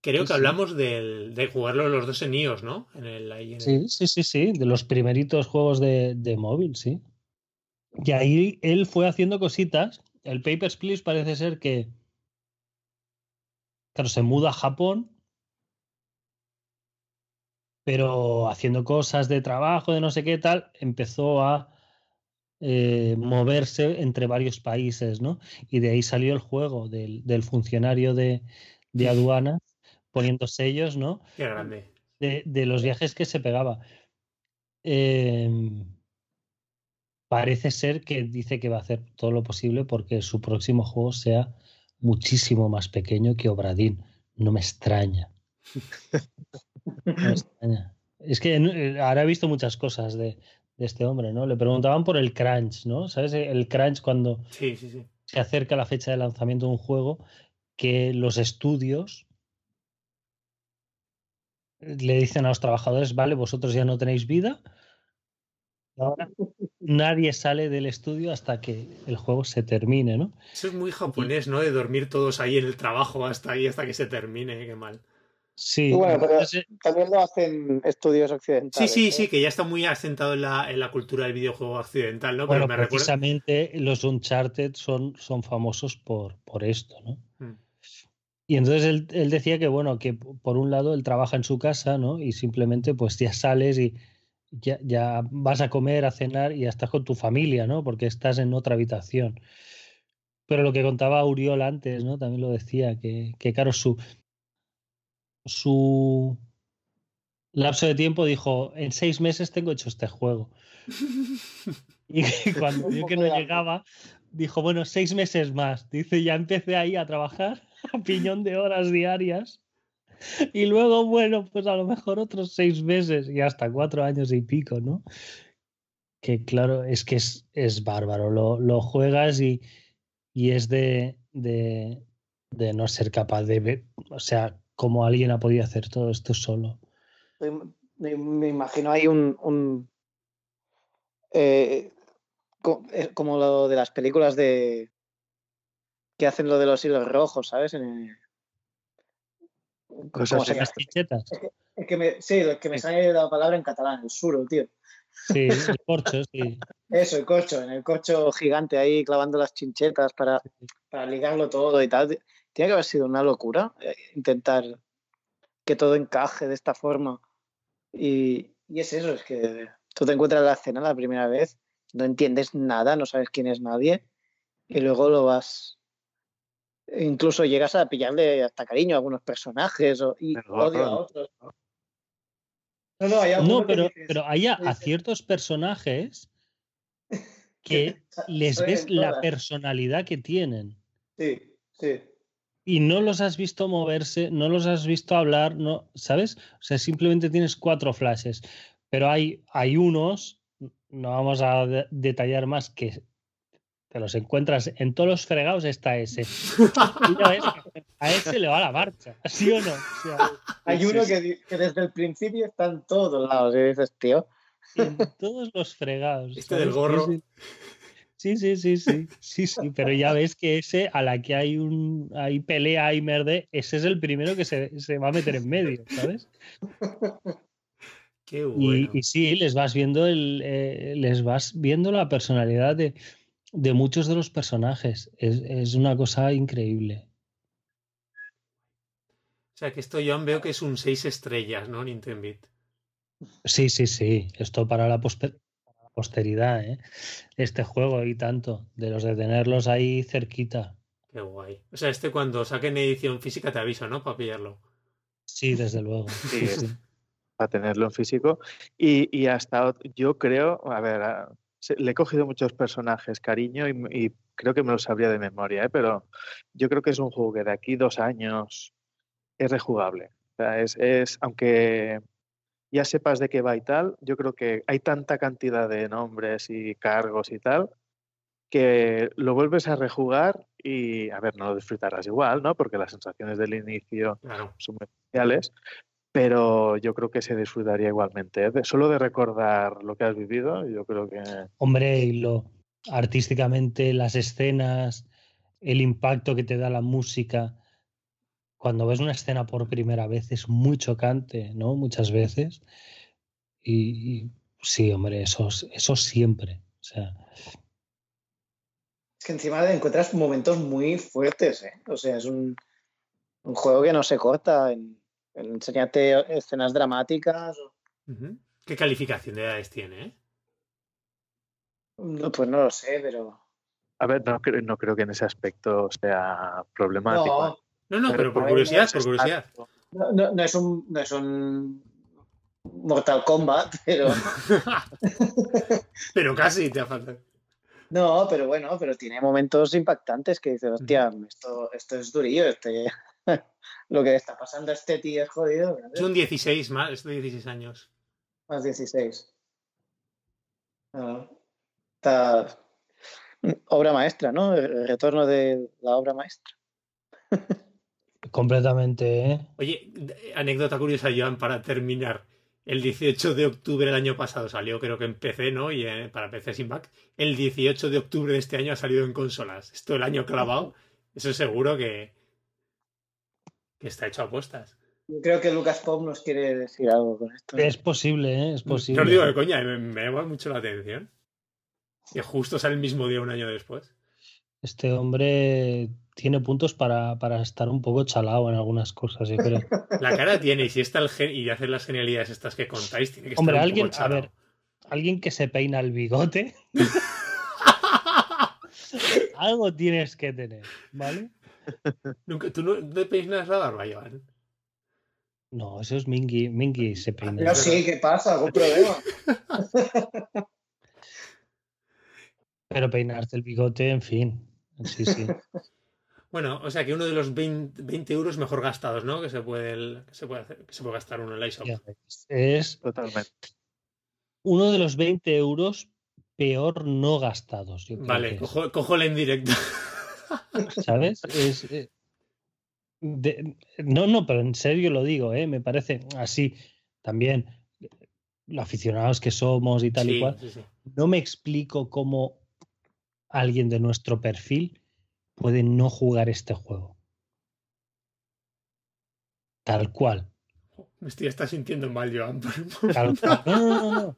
creo que hablamos de jugarlo los dos en iOS, ¿no? En el, Sí, sí, sí, sí, de los primeritos juegos de, de móvil, sí. Y ahí él fue haciendo cositas. El Papers, Please parece ser que, claro, se muda a Japón pero haciendo cosas de trabajo, de no sé qué tal, empezó a eh, moverse entre varios países, ¿no? Y de ahí salió el juego del, funcionario de, aduanas poniendo sellos, ¿no? Qué grande. De, los viajes que se pegaba. Em, parece ser que dice que va a hacer todo lo posible porque su próximo juego sea muchísimo más pequeño que Obradín. No me extraña. Es que eh, ahora he visto muchas cosas de, este hombre, ¿no? Le preguntaban por el crunch, ¿no? ¿Sabes? El crunch cuando se acerca la fecha de lanzamiento de un juego, que los estudios le dicen a los trabajadores, vale, vosotros ya no tenéis vida. Ahora nadie sale del estudio hasta que el juego se termine, ¿no? Eso es muy japonés, ¿no? De dormir todos ahí en el trabajo hasta ahí, hasta que se termine, qué mal. Sí. Bueno, pero también lo hacen estudios occidentales. Sí, sí, sí, que ya está muy asentado en la, en la cultura del videojuego occidental, ¿no? Bueno, precisamente los Uncharted son, son famosos por, por esto, ¿no? Y entonces él, él, decía que, bueno, que por un lado él trabaja en su casa, ¿no? Y simplemente pues ya sales y ya, ya vas a comer, a cenar y ya estás con tu familia, ¿no? Porque estás en otra habitación. Pero lo que contaba Uriol antes, ¿no? También lo decía, que, que claro, su, su lapso de tiempo dijo, en seis meses tengo hecho este juego. (laughs) y cuando vio que no llegaba, dijo, bueno, seis meses más. Dice, ya empecé ahí a trabajar (laughs) piñón de horas diarias. Y luego, bueno, pues a lo mejor otros seis meses y hasta cuatro años y pico, ¿no? Que claro, es que es, es bárbaro. Lo, lo juegas y, y es de, de, de no ser capaz de ver, o sea, cómo alguien ha podido hacer todo esto solo. Me, me imagino ahí un, un eh, eh, como lo de las películas de que hacen lo de los hilos rojos, ¿sabes? En Cosas ¿cómo se así. llama? Las chichetas. El que me, sí, el que me Sí. sale la palabra en catalán, el suro, tío. Sí, el corcho, sí. Eso, el corcho, en el corcho gigante ahí clavando las chinchetas para, para ligarlo todo y tal. Tiene que haber sido una locura eh, intentar que todo encaje de esta forma. Y, y es eso, es que tú te encuentras en la escena la primera vez, no entiendes nada, no sabes quién es nadie, y luego lo vas. Incluso llegas a pillarle hasta cariño a algunos personajes o, y odio a otros. No, no, hay algunos No, pero, dices, pero hay a, ciertos personajes que (laughs) "Sa- les ves la todas". personalidad que tienen Sí, sí. y no los has visto moverse, no los has visto hablar, no, ¿sabes? O sea, simplemente tienes cuatro flashes, pero hay, hay unos, no vamos a de- detallar más, que te los encuentras en todos los fregados está ese. (laughs) Ves que a ese le va la marcha, ¿sí o no? O sea, Hay Sí, uno que, desde el principio está en todos lados y dices, tío, en todos los fregados. Este del gorro. Sí, sí, sí, sí, sí, sí, pero ya ves que ese, a la que hay un, hay pelea, hay merde, ese es el primero que se, se va a meter en medio, ¿sabes? Qué Y, bueno. y sí, les vas viendo el, eh, les vas viendo la personalidad de, de muchos de los personajes. Es, es una cosa increíble. O sea, que esto yo veo que es un 6 estrellas, ¿no? Nintendo Beat. Sí, sí, sí. Esto para la, posteridad, ¿eh? Este juego y tanto, de los de tenerlos ahí cerquita. Qué guay. O sea, este cuando saquen edición física te aviso, ¿no? Para pillarlo. Sí, desde luego. Sí, para tenerlo en físico. Y, y hasta yo creo, a ver, le he cogido muchos personajes, cariño, y, creo que me los sabría de memoria, ¿eh? pero yo creo que es un juego que de aquí dos años es rejugable. O sea, es, es, aunque ya sepas de qué va y tal, yo creo que hay tanta cantidad de nombres y cargos y tal que lo vuelves a rejugar y, a ver, no lo disfrutarás igual, ¿no? Porque las sensaciones del inicio Claro. son muy especiales, pero yo creo que se disfrutaría igualmente. ¿eh? De- solo de recordar lo que has vivido, yo creo que Hombre, y lo artísticamente, las escenas, el impacto que te da la música. Cuando ves una escena por primera vez es muy chocante, ¿no? Muchas veces. Y, y sí, hombre, eso, eso siempre. O sea, es que encima encuentras momentos muy fuertes, ¿eh? O sea, es un, un juego que no se corta en, en enseñarte escenas dramáticas. ¿Qué calificación de edades tiene, eh? No, pues no lo sé, pero. A ver, no, creo- no creo que en ese aspecto sea problemático. No, No, no, pero por curiosidad, no por curiosidad. no, no- no es un, no es un Mortal Kombat, (laughs) pero. (laughs) pero casi te ha faltado. No, pero bueno, pero tiene momentos impactantes que dices, hostia, esto, esto es durillo, este, (laughs) lo que está pasando a este tío es jodido. Es un 16 más, es de 16 años. Más 16. Ah, está obra maestra, ¿no? El retorno de la obra maestra. (laughs) completamente, ¿eh? Oye, anécdota curiosa, Joan, para terminar. El 18 de octubre del año pasado salió, creo que en PC, ¿no? Y eh, para PC sin Mac. El 18 de octubre de este año ha salido en consolas. Esto el año clavado. Eso seguro que, que está hecho a apuestas. Yo creo que Lucas Pop nos quiere decir algo con esto. Es posible, ¿eh? Es posible. os digo de coña, me, me llama mucho la atención. Que justo sale el mismo día un año después. Este hombre tiene puntos para, para estar un poco chalado en algunas cosas, yo creo. La cara tiene, y si está el gen y hace las genialidades estas que contáis, tiene que estar Hombre, un alguien, poco a chalao. ver, alguien que se peina el bigote, (laughs) algo tienes que tener, ¿vale? (laughs) Nunca- ¿Tú no te peinas la barba, Joan? No, eso es Mingy. Mingy se peina. Pero sí, ¿qué pasa? ¿Algún problema? (laughs) Pero peinarte el bigote, en fin. Sí, sí. (laughs) Bueno, o sea que uno de los 20, 20 euros mejor gastados, ¿no? Que se puede, el- que se puede, hacer, que se puede gastar uno en la ves. Es Totalmente. uno de los 20 euros peor no gastados. yo creo Vale, cojo, cojo el en directo. ¿Sabes? Es, eh, no, no, pero en serio lo digo, ¿eh? me parece así también los aficionados que somos y tal y cual. No me explico cómo alguien de nuestro perfil puede no jugar este juego. Tal cual. Me estoy está sintiendo mal, Joan. Tal cual. No, no, no,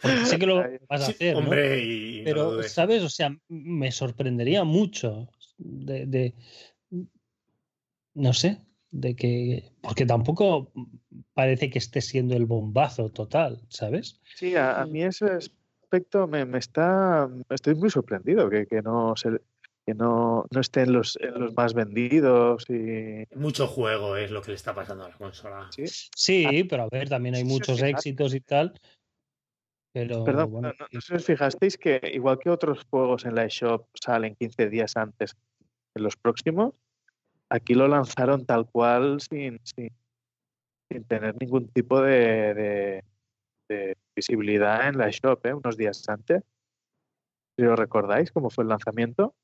Porque sé que lo vas a hacer. Hombre, Pero, ¿sabes? O sea, me sorprendería mucho de, no sé, de que, porque tampoco parece que esté siendo el bombazo total, ¿sabes? Sí, a, mí ese aspecto me, está, estoy muy sorprendido que, no se, que no, no esté en los, en los más vendidos y... Mucho juego es lo que le está pasando a la consola. Sí, sí pero a ver, también hay muchos éxitos y tal. Pero, Perdón, no, no, sé si os fijasteis que igual que otros juegos en la eShop salen 15 días antes en los próximos, aquí lo lanzaron tal cual sin, sin, tener ningún tipo de, visibilidad en la shop, ¿eh? unos días antes. Si os recordáis cómo fue el lanzamiento.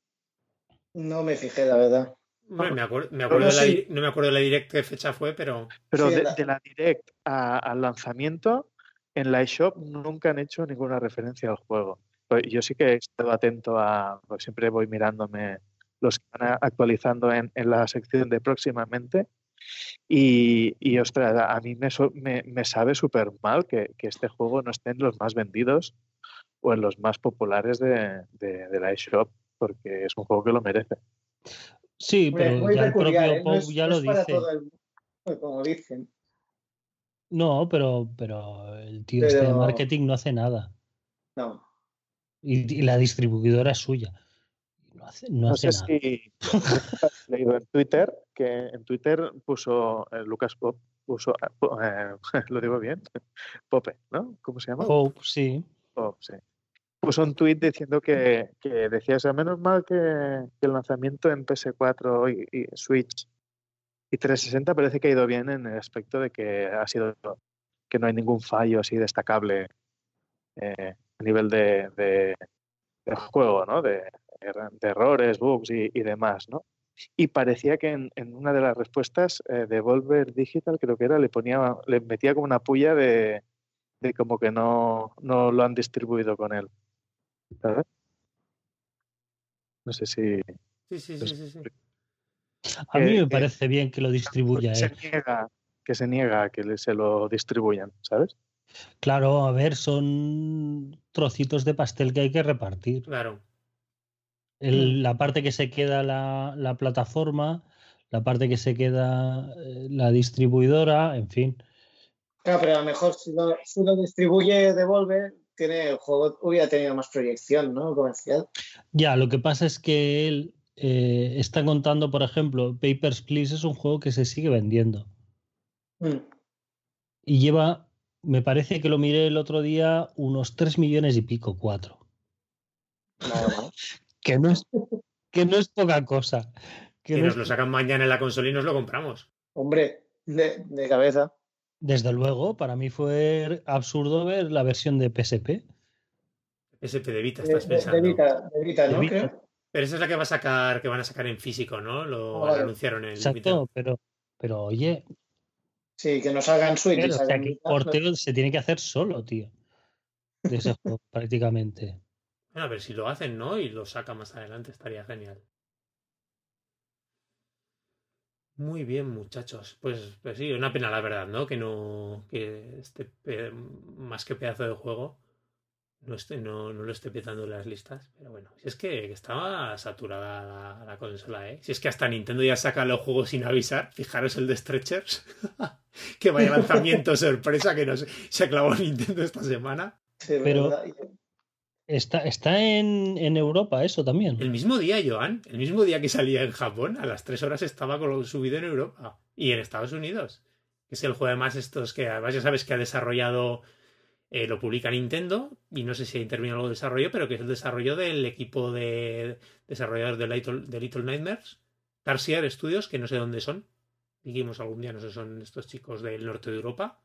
No me fijé, la verdad. me acuerdo, me acuerdo de la, no me acuerdo de la direct qué fecha fue, pero. Pero de, la... direct al lanzamiento, en la eShop nunca han hecho ninguna referencia al juego. Pues yo sí que he estado atento a. Pues siempre voy mirándome los que van actualizando en, la sección de próximamente. Y, y ostras, a mí me, me, sabe súper mal que, este juego no esté en los más vendidos o en los más populares de, de, la eShop, porque es un juego que lo merece. Sí, pero ya el propio ¿eh? ya lo dice. como dicen. No, pero, pero el tío este de marketing no hace nada. No. y la distribuidora es suya no, sé si has leído en Twitter que en Twitter puso eh, Lucas Pop, puso, eh, (laughs) lo digo bien, Pope, ¿no? ¿Cómo se llama? Pope, sí. sí. Puso un tweet diciendo que, que decía, o sea, menos mal que, el lanzamiento en PS4 y, Switch y 360 parece que ha ido bien en el aspecto de que ha sido que no hay ningún fallo así destacable eh, a nivel de, de, de, juego, ¿no? De, de errores, bugs y, demás, ¿no? Y parecía que en, una de las respuestas eh, de Volver Digital, creo que era, le ponía, le metía como una puya de, como que no, no lo han distribuido con él. ¿Sabes? No sé si. Sí, sí, sí, sí, A mí me parece bien que lo distribuya. Que, se niega, que se niega a que se lo distribuyan, ¿sabes? Claro, a ver, son trocitos de pastel que hay que repartir. Claro. Mm. la parte que se queda la, plataforma, la parte que se queda eh, la distribuidora, en fin. Claro, pero a lo mejor si lo, si lo distribuye Devolver, tiene, el juego hubiera tenido más proyección, ¿no? Comercial. Ya, lo que pasa es que él eh, está contando, por ejemplo, Papers, Please es un juego que se sigue vendiendo. Mm. Y lleva, me parece que lo miré el otro día, unos 3 millones y pico, 4. (laughs) que no es, que no es poca cosa. Que nos lo sacan mañana en la consola y nos lo compramos. Hombre, de, cabeza. Desde luego, para mí fue absurdo ver la versión de PSP. PSP de Vita, estás pensando. De, Vita, de Vita, ¿no? Pero esa es la que va a sacar, que van a sacar en físico, ¿no? Lo anunciaron en Exacto, pero, pero oye. Sí, que nos hagan Switch. o sea, que el porteo se tiene que hacer solo, tío. De ese (laughs) juego, prácticamente. a ver si lo hacen, ¿no? Y lo saca más adelante, estaría genial. Muy bien, muchachos. Pues, pues sí, una pena la verdad, ¿no? Que no. que este más que pedazo de juego no, esté, no, no lo esté petando en las listas. Pero bueno, si es que, estaba saturada la, consola, ¿eh? Si es que hasta Nintendo ya saca los juegos sin avisar. Fijaros el de Stretchers. (laughs) que vaya lanzamiento (laughs) sorpresa que nos, se clavó Nintendo esta semana. pero, Está, está en, Europa eso también. El mismo día, Joan, el mismo día que salía en Japón, a las 3 horas estaba con subido en Europa y en Estados Unidos. Que es el juego además estos que además ya sabes que ha desarrollado, eh, lo publica Nintendo y no sé si ha intervenido algo de desarrollo, pero que es el desarrollo del equipo de desarrolladores de Little, de Little Nightmares, Tarsier Studios, que no sé dónde son. Dijimos algún día, no sé, son estos chicos del norte de Europa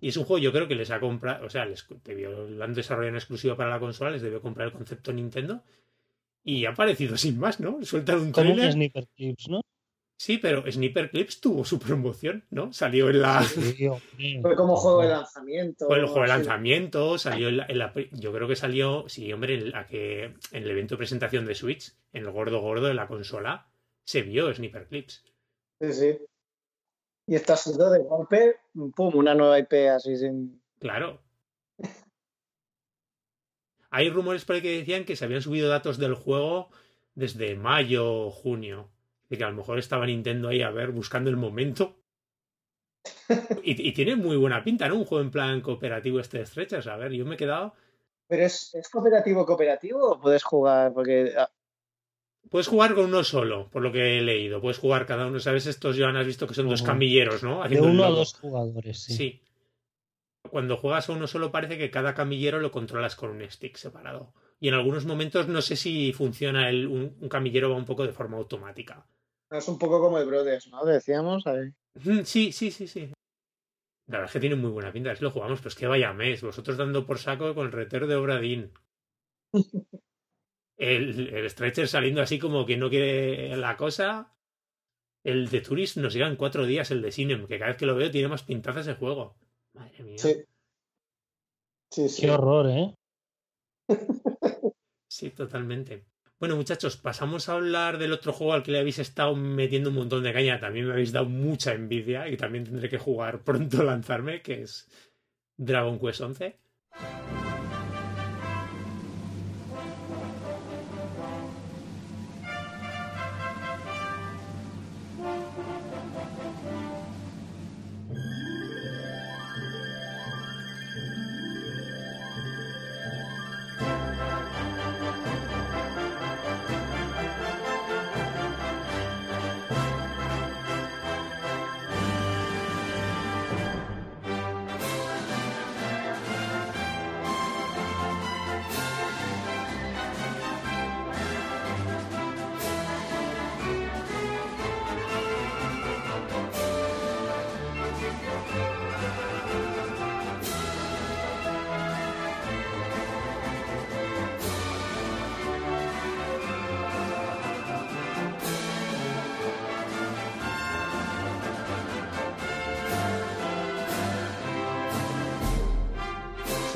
y es un juego, yo creo que les ha comprado, o sea, les debió, lo han desarrollado en exclusiva para la consola, les debió comprar el concepto Nintendo. y ha aparecido sin más, ¿no? Sueltan un Como trailer. Clips, ¿no? Sí, pero Sniper Clips tuvo su promoción, ¿no? Salió en la. Sí. Fue como juego de lanzamiento. Fue el juego de lanzamiento, salió en la, en la pri- Yo creo que salió, sí, hombre, en, la que, en el evento de presentación de Switch, en el gordo gordo de la consola, se vio Sniper Clips. Sí, sí. Y está sido de golpe, pum, una nueva IP así sin. Claro. Hay rumores por ahí que decían que se habían subido datos del juego desde mayo o junio. De que a lo mejor estaba Nintendo ahí a ver, buscando el momento. (laughs) Y, y tiene muy buena pinta, ¿no? Un juego en plan cooperativo este de Stretchers. A ver, yo me he quedado. ¿Pero es, es cooperativo cooperativo o puedes jugar? Porque ah, Puedes jugar con uno solo, por lo que he leído. Puedes jugar cada uno. ¿Sabes? Estos, Joan, has visto que son dos camilleros, ¿no? De Haciendo uno a dos jugadores, sí. Sí. Cuando juegas a uno solo parece que cada camillero lo controlas con un stick separado. Y en algunos momentos no sé si funciona el, un, un camillero va un poco de forma automática. es un poco como el Brothers, ¿no? Decíamos. ahí. Sí, sí, sí, sí. La verdad es que tiene muy buena pinta. Si lo jugamos, pues que vaya mes. Vosotros dando por saco con el retero de Obradín. (laughs) El, el Stretcher saliendo así como que no quiere la cosa. El de Tourist nos llegan cuatro días el de Cinem, que cada vez que lo veo tiene más pintazas de juego. Madre mía. Sí. Sí, sí. Qué horror, ¿eh? (laughs) Sí, totalmente. Bueno, muchachos, pasamos a hablar del otro juego al que le habéis estado metiendo un montón de caña. También me habéis dado mucha envidia y también tendré que jugar pronto lanzarme, que es Dragon Quest 11.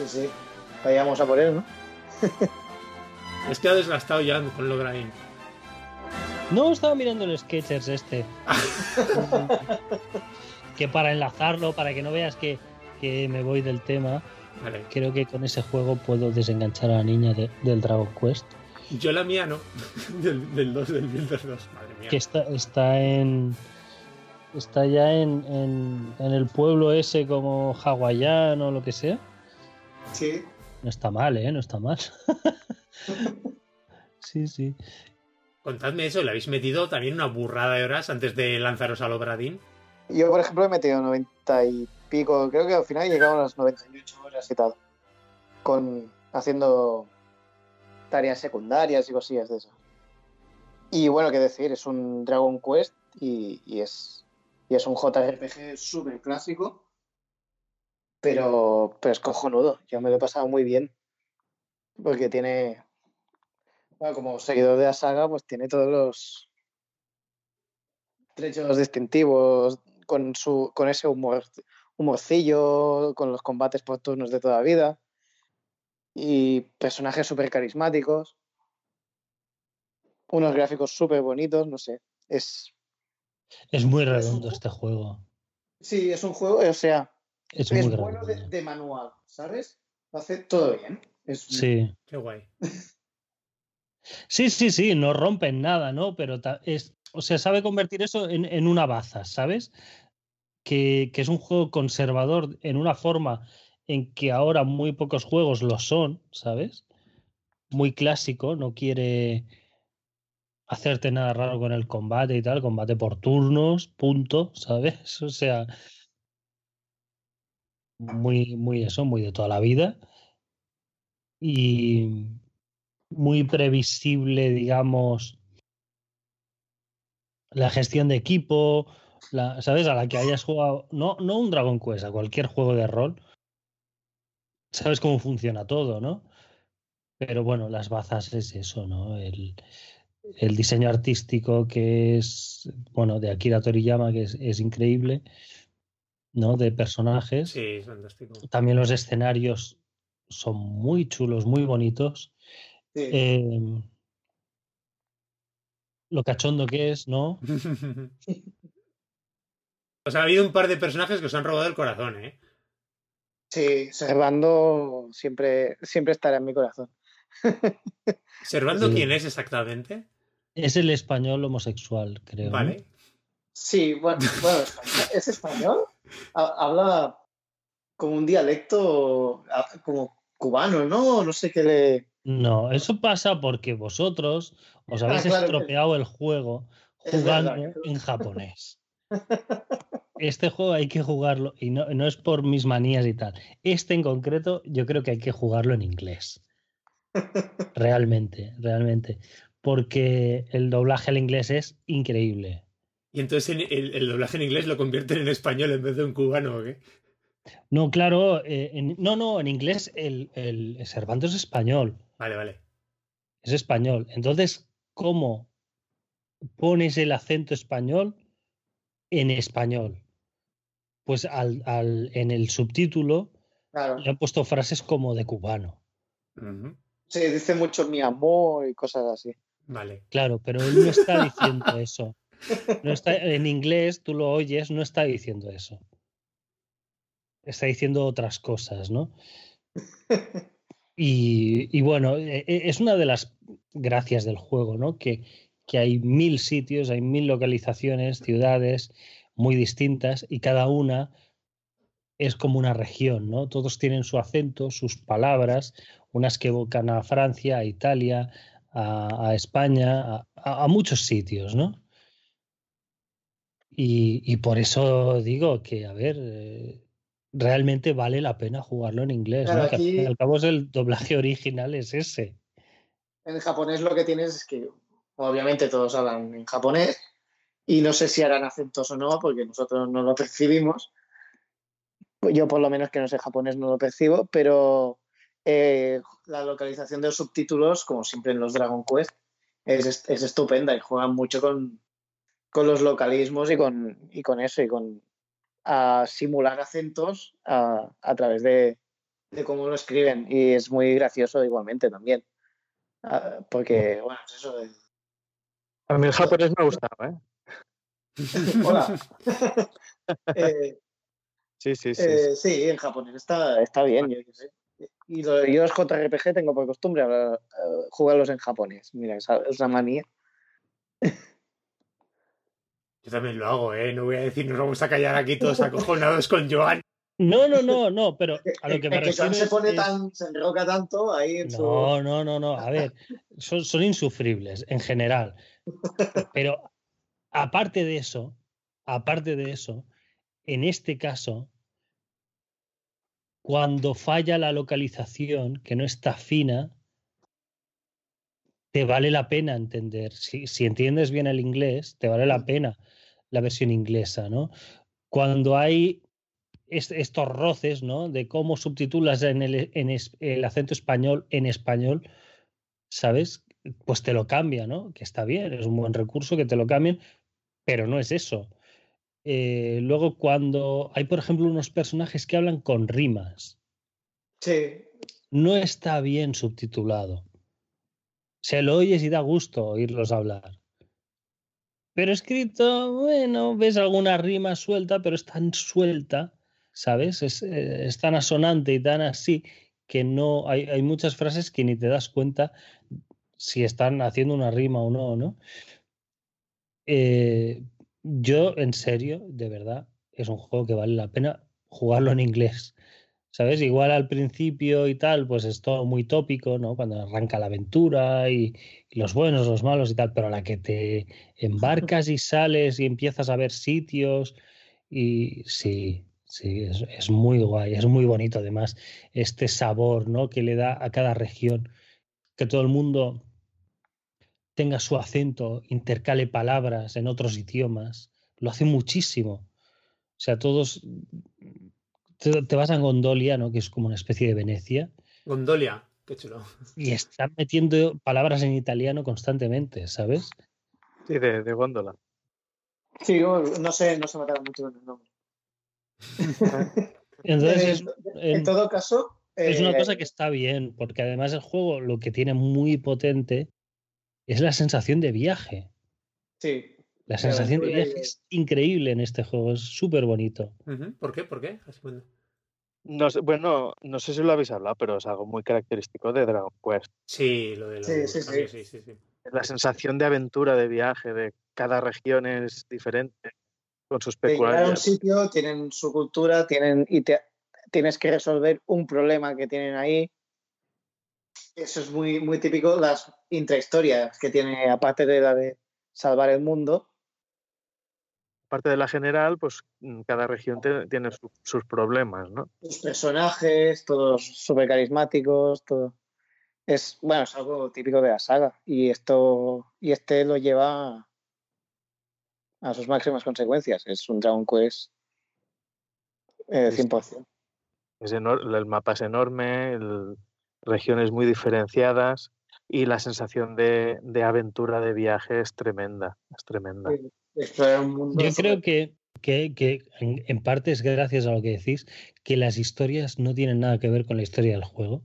Sí. Vayamos a por él, ¿no? (laughs) Es que ha desgastado ya con Lograin. No, estaba mirando el Sketchers este. (laughs) que para enlazarlo, para que no veas que, que me voy del tema, Vale. creo que con ese juego puedo desenganchar a la niña de- del Dragon Quest. Yo la mía no. (laughs) Del, del 2, del Builder 2. Madre mía. Que está, está en. Está ya en, en, en el pueblo ese como hawaiano o lo que sea. Sí. No está mal, ¿eh? No está mal. (laughs) sí, sí. Contadme eso, ¿le habéis metido también una burrada de horas antes de lanzaros al Obradín? Yo, por ejemplo, he metido 90 y pico. Creo que al final llegaron a las 98 horas y tal. Con haciendo tareas secundarias y cosillas de esas. Y bueno, qué decir, es un Dragon Quest y, y es, y es un JRPG súper clásico. Pero, pero es cojonudo. Yo me lo he pasado muy bien. Porque tiene. Bueno, como seguidor de la saga, pues tiene todos los trechos distintivos con su con ese humor humorcillo, con los combates por turnos de toda vida y personajes súper carismáticos, unos gráficos súper bonitos, no sé, es Es muy redondo este juego. sí, es un juego, o sea, Es, es muy bueno de, manual, ¿sabes? Lo hace todo bien. Es, Sí. Qué guay. (laughs) Sí, sí, sí, no rompen nada, ¿no? Pero es, o sea, sabe convertir eso en, en una baza, ¿sabes? Que, que es un juego conservador en una forma en que ahora muy pocos juegos lo son, ¿sabes? Muy clásico, no quiere hacerte nada raro con el combate y tal, combate por turnos, punto, (laughs) ¿sabes? O sea, muy, muy eso, muy de toda la vida. Y muy previsible, digamos, la gestión de equipo, la, ¿sabes? A la que hayas jugado, no, no un Dragon Quest, a cualquier juego de rol, sabes cómo funciona todo, ¿no? Pero bueno, las bazas es eso, ¿no? El, el diseño artístico que es, bueno, de Akira Toriyama, que es, increíble, ¿no? De personajes. Sí, es fantástico. También los escenarios son muy chulos, muy bonitos. Em, lo cachondo que es, ¿no? o (laughs) sea, ha habido un par de personajes que os han robado el corazón, ¿eh? Sí, Servando siempre, siempre estará en mi corazón. (laughs) ¿Servando quién es exactamente? Es el español homosexual, creo. Vale. Sí, bueno, bueno, ¿es español? Habla como un dialecto como cubano, ¿no? No sé qué le. No, eso pasa porque vosotros os (laughs) habéis ah, estropeado el juego jugando en japonés. (laughs) Este juego hay que jugarlo, y no, no es por mis manías y tal. Este en concreto, yo creo que hay que jugarlo en inglés. (laughs) Realmente, realmente. Porque el doblaje al inglés es increíble. ¿Y entonces el, doblaje en inglés lo convierten en español en vez de un cubano o qué? No, claro, eh, no, no, en inglés el, el Cervantes es español. Vale, vale. Es español. Entonces, ¿cómo pones el acento español en español? Pues al, al, en el subtítulo le han puesto frases como de cubano. Sí, dice mucho mi amor y cosas así. Vale. Claro, pero él no está diciendo eso. No está, en inglés, tú lo oyes, no está diciendo eso. Está diciendo otras cosas, ¿no? Y, bueno, e, e, es una de las gracias del juego, ¿no? Que, que hay mil sitios, hay mil localizaciones, ciudades muy distintas y cada una es como una región, ¿no? Todos tienen su acento, sus palabras, unas que evocan a Francia, a Italia, a, España, a, muchos sitios, ¿no? Y, por eso digo que, a ver, eh, realmente vale la pena jugarlo en inglés, ¿no? que al cabo el doblaje original es ese. En japonés lo que tienes es que, obviamente, todos hablan en japonés y no sé si harán acentos o no, porque nosotros no lo percibimos. Yo, por lo menos que no sé japonés, no lo percibo, pero eh, la localización de los subtítulos, como siempre en los Dragon Quest, es, estupenda y juegan mucho con, los localismos y con, y con eso, y con a simular acentos a, través de, cómo lo escriben. Y es muy gracioso igualmente también. Ah, porque, bueno, es eso de... A mí el japonés me ha gustado, ¿eh? (laughs) Hola. (laughs) Eh, sí, sí, sí, eh, sí. en japonés está, está bien, yo sé. Y yo los JRPG tengo por costumbre jugarlos en japonés. Mira, esa es la manía. Yo también lo hago, ¿eh? No voy a decir, nos vamos a callar aquí todos acojonados con Joan. No, no, no, no, pero a lo que me refiero. se pone tan, se enroca tanto ahí en No, no, no, no. A ver, son, son insufribles en general. Pero aparte de eso, aparte de eso, en este caso, cuando falla la localización, que no está fina, te vale la pena entender. Si, entiendes bien el inglés, te vale la pena la versión inglesa, ¿no? Cuando hay estos roces, ¿no? De cómo subtitulas en el, en el acento español en español, ¿sabes? Pues te lo cambia, ¿no? Que está bien, es un buen recurso que te lo cambien, pero no es eso. Eh, luego, cuando hay, por ejemplo, unos personajes que hablan con rimas. Sí. No está bien subtitulado. Se lo oyes y da gusto oírlos hablar. Pero escrito, bueno, ves alguna rima suelta, pero es tan suelta, ¿sabes? Es, eh, tan asonante y tan así que no hay, hay, muchas frases que ni te das cuenta si están haciendo una rima o no, ¿no? Eh, yo, en serio, de verdad, es un juego que vale la pena jugarlo en inglés. ¿Sabes? Igual al principio y tal, pues es todo muy tópico, ¿no? Cuando arranca la aventura y, los buenos, los malos y tal, pero a la que te embarcas y sales y empiezas a ver sitios y sí, sí, es, es muy guay, es muy bonito además este sabor, ¿no? Que le da a cada región, que todo el mundo tenga su acento, intercale palabras en otros idiomas, lo hace muchísimo. O sea, todos te, vas a Gondolia, ¿no? Que es como una especie de Venecia. Gondolia. qué chulo. Y están metiendo palabras en italiano constantemente, ¿sabes? Sí, de, de góndola. Sí, no sé, no se mataron mucho con el nombre. (laughs) Entonces, en, en, todo caso. Es una eh, cosa que está bien, porque además el juego lo que tiene muy potente es la sensación de viaje. Sí. La sensación de viaje es increíble en este juego, es súper bonito. ¿Por qué? ¿Por qué? No sé, bueno, no sé si lo habéis hablado, pero es algo muy característico de Dragon Quest. Sí, lo de lo sí, sí, sí. sí, sí, sí. La sensación de aventura, de viaje, de cada región es diferente, con sus Llegar a un peculiaridades. sitio, tienen su cultura, tienen y te, tienes que resolver un problema que tienen ahí. Eso es muy, muy típico, las intrahistorias que tiene, aparte de la de salvar el mundo. Aparte de la general, pues mm, cada región te- tiene su- sus problemas, ¿no? Los personajes, todos súper carismáticos, todo. Es, bueno, es algo típico de la saga. Y esto, y este lo lleva a sus máximas consecuencias. Es un Dragon Quest eh, 100%. Es enor- el mapa es enorme, el- regiones muy diferenciadas y la sensación de, de aventura, de viaje es tremenda, es tremenda. Sí. Explorar un mundo. Yo creo que, que, que en, en parte es gracias a lo que decís, que las historias no tienen nada que ver con la historia del juego.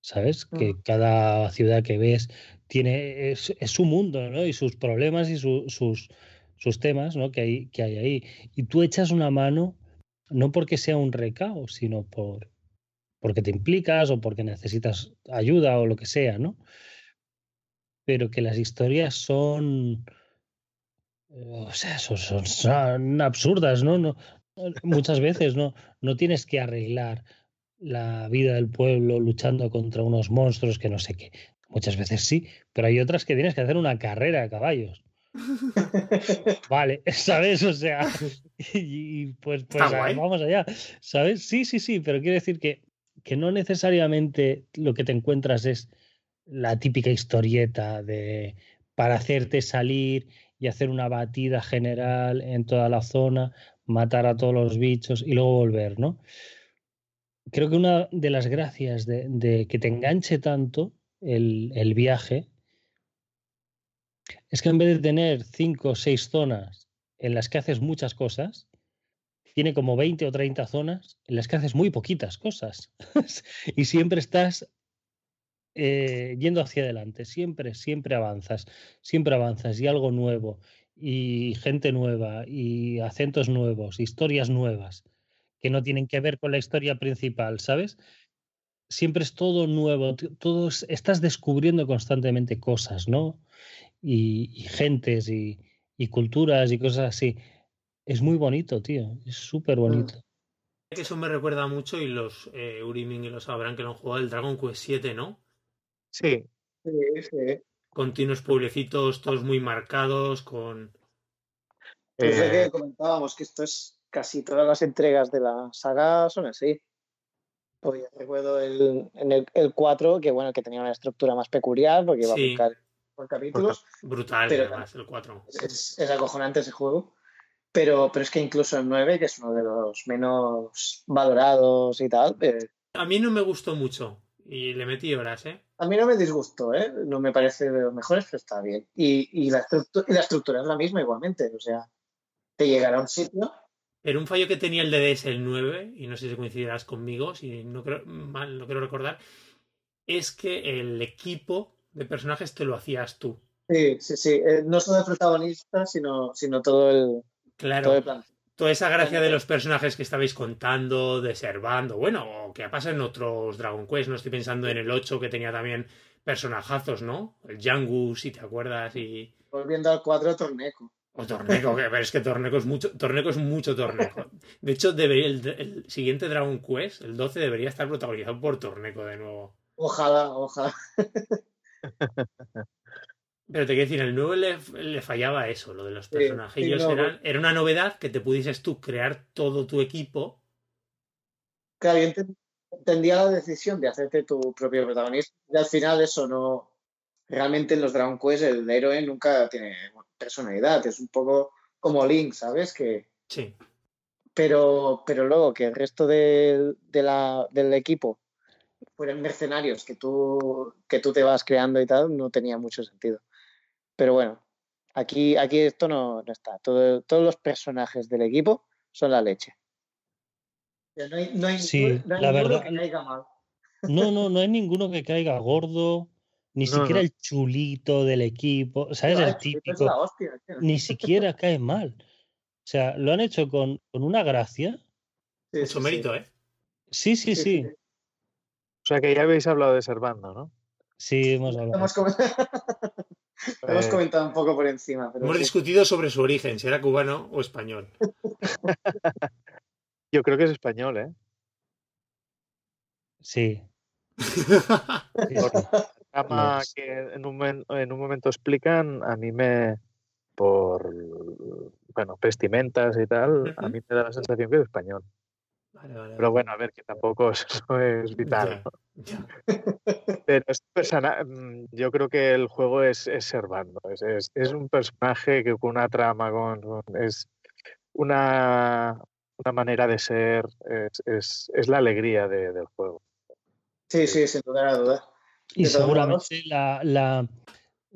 ¿Sabes? Que Mm. cada ciudad que ves tiene es, es su mundo, ¿no? Y sus problemas y su- sus, sus temas, ¿no? Que hay, que hay ahí. Y tú echas una mano, no porque sea un recao, sino por porque te implicas o porque necesitas ayuda o lo que sea, ¿no? Pero que las historias son o sea, son, son- son absurdas, ¿no? no muchas veces no, no tienes que arreglar la vida del pueblo luchando contra unos monstruos que no sé qué. Muchas veces sí, pero hay otras que tienes que hacer una carrera de caballos. (laughs) Vale, (laughs) ¿sabes? O sea, y, y pues, pues vamos allá, ¿sabes? Sí, sí, sí, pero quiero decir que, que no necesariamente lo que te encuentras es la típica historieta de para hacerte salir y hacer una batida general en toda la zona, matar a todos los bichos y luego volver, ¿no? Creo que una de las gracias de, que te enganche tanto el, el viaje es que en vez de tener cinco o seis zonas en las que haces muchas cosas, tiene como 20 o 30 zonas en las que haces muy poquitas cosas. (laughs) y siempre estás eh, yendo hacia adelante, siempre, siempre avanzas, siempre avanzas y algo nuevo, y gente nueva, y acentos nuevos, historias nuevas, que no tienen que ver con la historia principal, ¿sabes? Siempre es todo nuevo, todo es- estás descubriendo constantemente cosas, ¿no? Y, y gentes y, y culturas y cosas así. Es muy bonito, tío, es súper bonito. Que eso me recuerda mucho y los eh, Urimin y los sabrán que lo han jugado el Dragon Quest 7, ¿no? Sí, Sí, sí. Continuos pueblecitos, todos muy marcados, con... Es lo eh, que comentábamos, que esto es casi todas las entregas de la saga son así. Pues yo recuerdo el, en el, el 4, que bueno, que tenía una estructura más peculiar, porque iba Sí. por, ca- por capítulos. Brutal, Pero- además, el 4. Es, es acojonante ese juego. Pero, pero es que incluso el 9, que es uno de los menos valorados y tal, eh, A mí no me gustó mucho y le metí horas, ¿eh? a mí no me disgustó, ¿eh? No me parece de los mejores, pero está bien. Y, y, la, estructu- y la estructura es la misma igualmente. O sea, te llegará a un sitio Pero un fallo que tenía el DDS el 9, y no sé si coincidirás conmigo, si no creo, mal no quiero recordar, es que el equipo de personajes te lo hacías tú. Sí, sí, sí. Eh, no solo el protagonista, sino, sino todo el, Claro, todo el plan. Toda esa gracia Bueno, de los personajes que estabais contando, deservando, bueno, o que pasa en otros Dragon Quest, no estoy pensando en el 8 que tenía también personajazos, ¿no? El Jangus, si te acuerdas, y... Volviendo al 4, Torneco. O Torneco, que pero es que Torneco es mucho, Torneco es mucho Torneco. De hecho, debería, el, el siguiente Dragon Quest, el 12, debería estar protagonizado por Torneco de nuevo. Ojalá, ojalá. (laughs) Pero te quiero decir, el 9 le, le fallaba eso, lo de los personajillos. sí, no, eran- era una novedad que te pudieses tú crear todo tu equipo. Claro, yo enten- entendía la decisión de hacerte tu propio protagonista. Y al final eso no... Realmente en los Dragon Quest el héroe nunca tiene personalidad. Es un poco como Link, ¿sabes? Que... Sí. Pero, pero luego que el resto del, de la- del equipo fueran mercenarios que tú, que tú te vas creando y tal, no tenía mucho sentido. Pero bueno, aquí, aquí esto no, no está. Todo- todos los personajes del equipo son la leche. No hay, no hay Sí, ninguno- no hay la ninguno verdad- que caiga mal. No, no, no hay ninguno que caiga gordo, ni No, siquiera no. el chulito del equipo, ¿sabes? El típico, la hostia, ni siquiera cae mal. O sea, lo han hecho con, con una gracia. Sí, Mucho sí, sí. mérito, ¿eh? Sí, sí, sí. O sea que ya habéis hablado de Servando, ¿no? Sí, hemos hablado. Hemos, Eh, comentado un poco por encima. Pero Hemos sí. discutido sobre su origen, si era cubano o español. (laughs) Yo creo que es español, ¿eh? Sí. (laughs) es. que en un, momen- en un momento explican, a mí me, por, bueno, vestimentas y tal, a mí me da la sensación que es español. Vale, vale, Pero bueno, a ver, que tampoco (laughs) eso es vital. (laughs) Pero este persona, mm, yo creo que el juego es, es Servando. Es, es, es un personaje que con una trama, con, con- es una, una manera de ser, es, es, es la alegría de- del juego. Sí, sí, sin lugar a dudas. Y seguramente la, la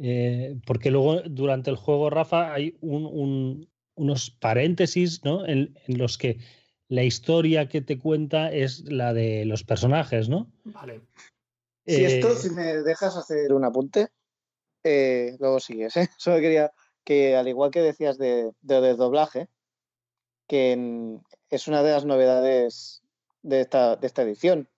eh, porque luego durante el juego, Rafa, hay un, un- unos paréntesis, ¿no? En, en los que la historia que te cuenta es la de los personajes, ¿no? Vale. Si esto, Eh, si me dejas hacer un apunte, eh, luego sigues, ¿eh? (laughs) Solo quería que, al igual que decías de, de, de doblaje, que en- es una de las novedades de esta, de esta edición.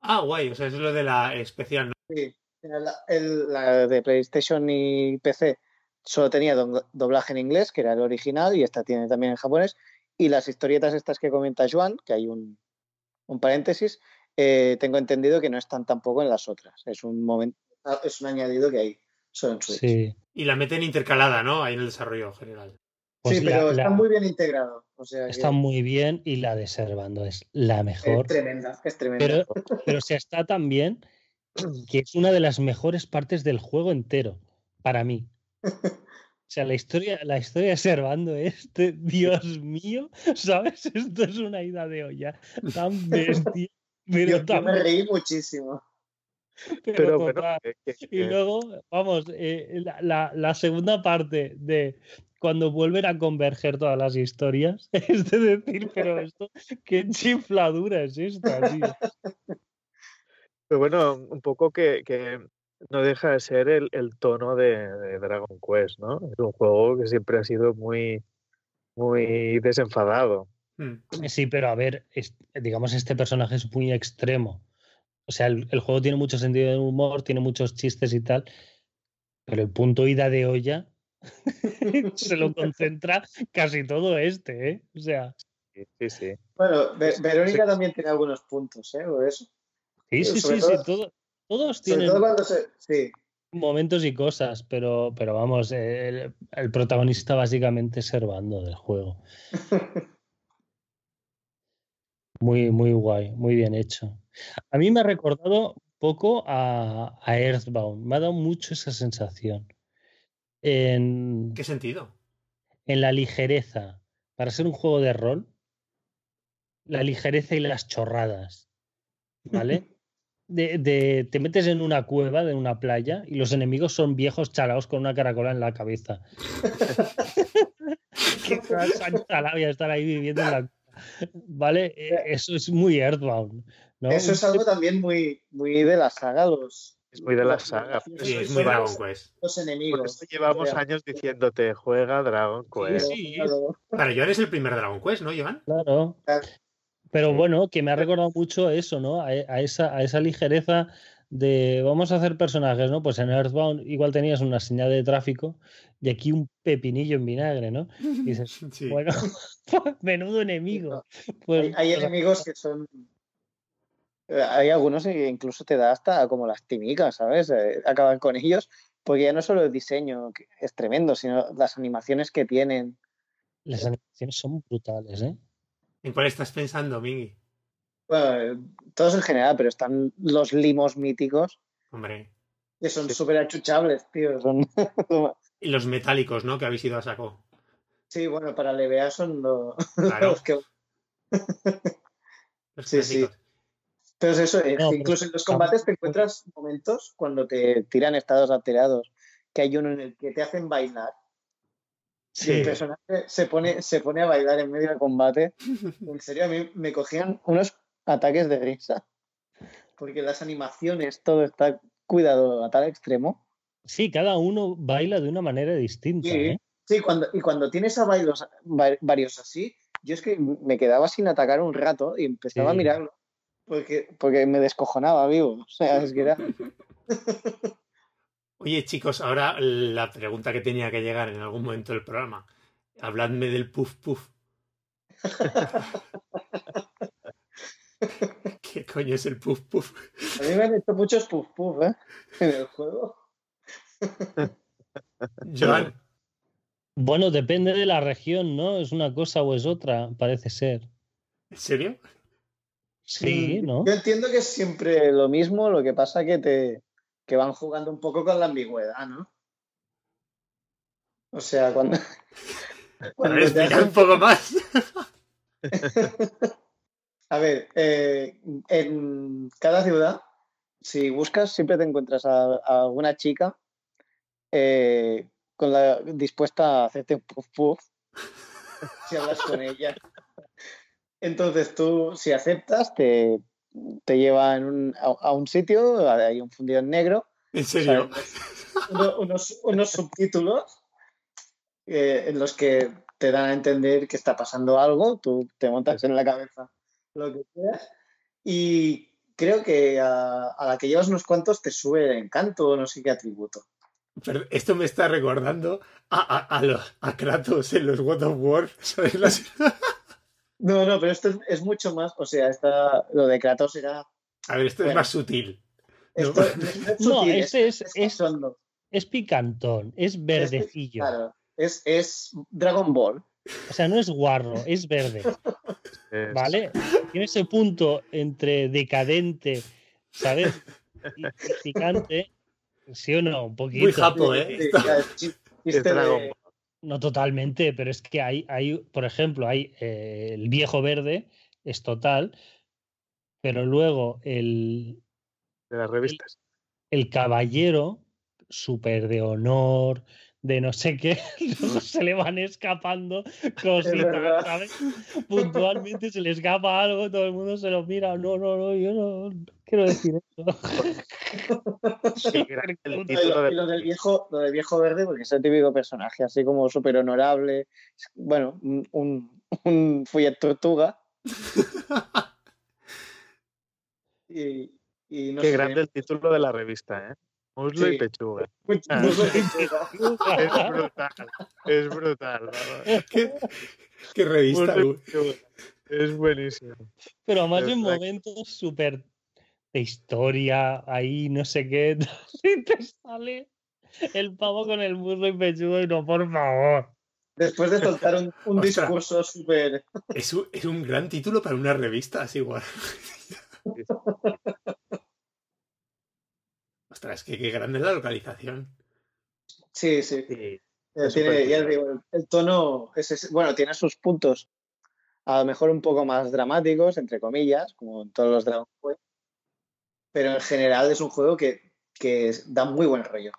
Ah, guay, o sea, es lo de la especial, ¿no? Sí, la, el- la de PlayStation y PC solo tenía do- doblaje en inglés, que era el original, y esta tiene también en japonés. Y las historietas estas que comenta Joan, que hay un, un paréntesis, eh, tengo entendido que no están tampoco en las otras. Es un momento, es un añadido que hay solo en Switch. sí. Y la meten intercalada, ¿no? Ahí en el desarrollo general. Pues sí, la- pero la- está muy bien integrado. O sea, que está muy bien y la de Servando es la es mejor. tremenda, es tremenda. Pero, pero se está tan bien que es una de las mejores partes del juego entero, para mí. (laughs) O sea, la historia, la historia de Servando es de, Dios mío, ¿sabes? Esto es una ida de olla tan (laughs) bestia, pero yo, me reí muchísimo. pero Pero que- Y luego, vamos, eh, la, la- la segunda parte de cuando vuelven a converger todas las historias, (laughs) es de decir, pero esto, qué chifladura es esta, tío. Pero bueno, un poco que, que no deja de ser el, el tono de, de Dragon Quest, ¿no? Es un juego que siempre ha sido muy, muy desenfadado. Hmm. Sí, pero a ver, es- digamos, este personaje es muy extremo. O sea, el, el juego tiene mucho sentido de humor, tiene muchos chistes y tal, pero el punto ida de olla (laughs) se lo concentra casi todo este, ¿eh? O sea, Sí, sí, sí. Bueno, Verónica sí. también tiene algunos puntos, ¿eh? Por eso. sí, sí, sí, sí, todo- todos Sobre tienen todo cuando se. Sí, momentos y cosas, pero, pero vamos, el, el protagonista básicamente es Servando del juego. (laughs) Muy, muy guay, muy bien hecho. A mí me ha recordado un poco a, a Earthbound, me ha dado mucho esa sensación. En, ¿Qué sentido? en la ligereza, para ser un juego de rol, la ligereza y las chorradas, ¿vale? (laughs) De, de- te metes en una cueva de una playa y los enemigos son viejos chalaos con una caracola en la cabeza. chalado y están ahí viviendo en la cueva. ¿Vale? Eh, Eso es muy Earthbound. ¿no? eso es algo también muy, muy de la saga, los. Es muy de la saga. los- Sí, es muy Dragon Quest. Los Por enemigos. eso llevamos O sea, años diciéndote, juega Dragon Quest. sí. claro, Para Joan es el primer Dragon Quest, ¿no, Joan? Claro. Pero Sí. bueno, que me ha recordado mucho eso, ¿no? A, a esa, a esa ligereza de vamos a hacer personajes, ¿no? Pues en Earthbound igual tenías una señal de tráfico y aquí un pepinillo en vinagre, ¿no? Y dices, (laughs) Sí. bueno, (laughs) menudo enemigo. Pues, Hay, enemigos que son. eh, Hay algunos que incluso te da hasta como las timicas, ¿sabes? Eh, acaban con ellos, porque ya no solo el diseño que es tremendo, sino las animaciones que tienen. las animaciones son brutales, ¿eh? ¿En cuál estás pensando, Migi? Bueno, eh, todos en general, pero están los limos míticos Hombre. que son súper achuchables, tío. Son... (laughs) Y los metálicos, ¿no? Que habéis ido a saco. sí, bueno, para LBA son lo- Claro. (laughs) los que. Los Sí, sí. clásicos. Entonces eso, eh, incluso en los combates te encuentras momentos cuando te tiran estados alterados, que hay uno en el que te hacen bailar. Sí. Y el personaje se pone, se pone a bailar en medio del combate. (laughs) En serio, a mí me cogían unos ataques de risa. Porque las animaciones, todo está cuidado a tal extremo. Sí, cada uno baila de una manera distinta. Sí, ¿eh? sí cuando, y cuando tienes a bailos, varios así, yo es que me quedaba sin atacar un rato y empezaba a mirarlo. Porque, porque me descojonaba vivo. O sea, es que era. (laughs) Oye, chicos, ahora la pregunta que tenía que llegar en algún momento del programa. Habladme del puff puff. (laughs) ¿Qué coño es el puff puff? A mí me han hecho muchos puff puff, ¿eh? (laughs) En el juego. (laughs) Joan. Bueno, depende de la región, ¿no? Es una cosa o es otra, parece ser. ¿En serio? Sí, ¿no? Yo entiendo que es siempre lo mismo, lo que pasa que te que van jugando un poco con la ambigüedad, ¿no? O sea, cuando. (laughs) cuando un poco más. (laughs) a ver, eh, en cada ciudad, si buscas, siempre te encuentras a, alguna chica eh, con la, dispuesta a hacerte un puff puff si hablas con ella. (laughs) Entonces tú, si aceptas, te, te lleva a, un sitio, hay un fundido en negro. ¿En serio? unos, subtítulos eh, en los que te dan a entender que está pasando algo, tú te montas en la cabeza lo que quieras. Y creo que a, la que llevas unos cuantos te sube el encanto o no sé qué atributo. Pero esto me está recordando a, a, los, a Kratos en los God of War. ¿sabes? (laughs) No, no, pero esto es, mucho más, o sea, esta, lo de Kratos era... A ver, esto es más sutil. Esto, (laughs) no, este es, es, es, picantón, es verdecillo. claro, es, es Dragon Ball. O sea, no es guarro, es verde. (laughs) ¿Vale? Tiene ese punto entre decadente, ¿sabes? Y, picante. ¿Sí o no? Un poquito. Muy japo, ¿eh? No totalmente, pero es que hay, hay por ejemplo, hay eh, el viejo verde, es total, pero luego el... De las revistas. El, caballero, súper de de no sé qué, (laughs) se le van escapando (laughs) cositas, ¿sabes? Puntualmente se le escapa algo, todo el mundo se lo mira, no, no, no, yo no quiero decir eso. (laughs) y lo, del viejo, lo del viejo verde, porque es el típico personaje, así como súper honorable, bueno, un, un tortuga. y, y Qué grande el título de la revista, ¿eh? Muslo y pechuga. (laughs) Ah. (laughs) es brutal. Es brutal. ¿Qué, qué revista? Es buenísimo. Pero además en momentos súper de historia, ahí no sé qué, (laughs) y te sale el pavo con el muslo y pechugo y no, por favor. Después de soltar un, discurso súper... Es, un, es un gran título para una revista, así igual. Ostras, que qué grande es la localización. Sí, sí. Eh, el, tono es, bueno, tiene sus puntos a lo mejor un poco más dramáticos, entre comillas, como en todos los Dragon Quest, pero en general es un juego que, que da muy buen rollo,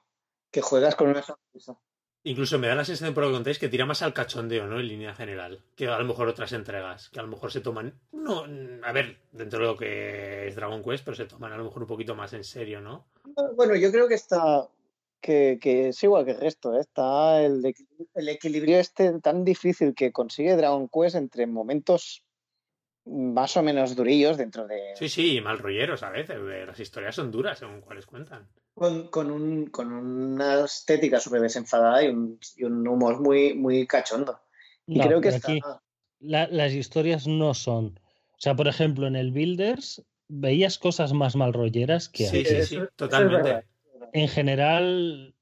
que juegas con una sonrisa. Incluso me da la sensación por lo que contáis que tira más al cachondeo, ¿no? En línea general, que a lo mejor otras entregas, que a lo mejor se toman, no, a ver, dentro de lo que es Dragon Quest, pero se toman a lo mejor un poquito más en serio, ¿no? Bueno, yo creo que está, que, que es igual que el resto, ¿eh? está el, el equilibrio este tan difícil que consigue Dragon Quest entre momentos más o menos durillos dentro de. Sí, sí, mal rolleros a veces. Las historias son duras según cuáles cuentan. Con, con, un, con una estética súper desenfadada y un, y un, humor muy, muy cachondo. Y creo que está... las historias no son. O sea, por ejemplo, en el Builders veías cosas más mal rolleras que Sí, sí, sí, totalmente. en general.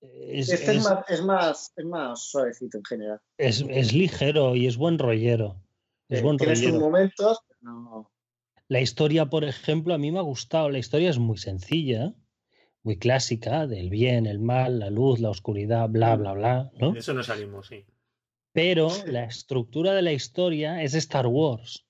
Es, este es, más, es, más, es más suavecito en general. Es, es ligero y es buen rollero. Es buen momentos, La historia, por ejemplo, a mí me ha gustado. La historia es muy sencilla, muy clásica, del bien, el mal, la luz, la oscuridad, bla, bla, bla. ¿no? De eso no salimos, sí. Pero (laughs) la estructura de la historia es Star Wars.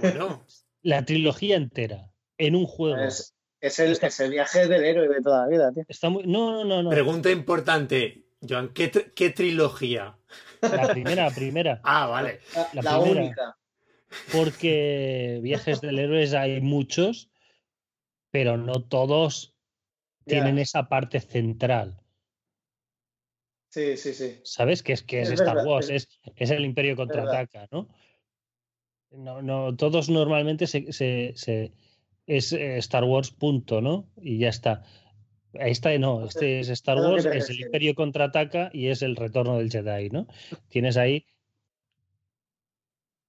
Bueno. la trilogía entera en un juego. Es, es, el, es el viaje del héroe de toda la vida, tío. Está muy... No, no, no, no. Pregunta importante, Joan, ¿qué, tr- qué trilogía? La (laughs) primera, la primera. Ah, vale. La, La la primera. única. Porque viajes del héroe hay muchos, pero no todos. Tienen esa parte central. Sí, sí, sí. ¿Sabes? Que es que es, Es Star verdad, Wars, es- es, el Imperio contraataca, ¿no? No, no, todos normalmente se, se- se- es eh, Star Wars, punto, ¿no? Y ya está. Este no, este es Star Wars, es el. Imperio contraataca y es el retorno del Jedi, ¿no? Tienes ahí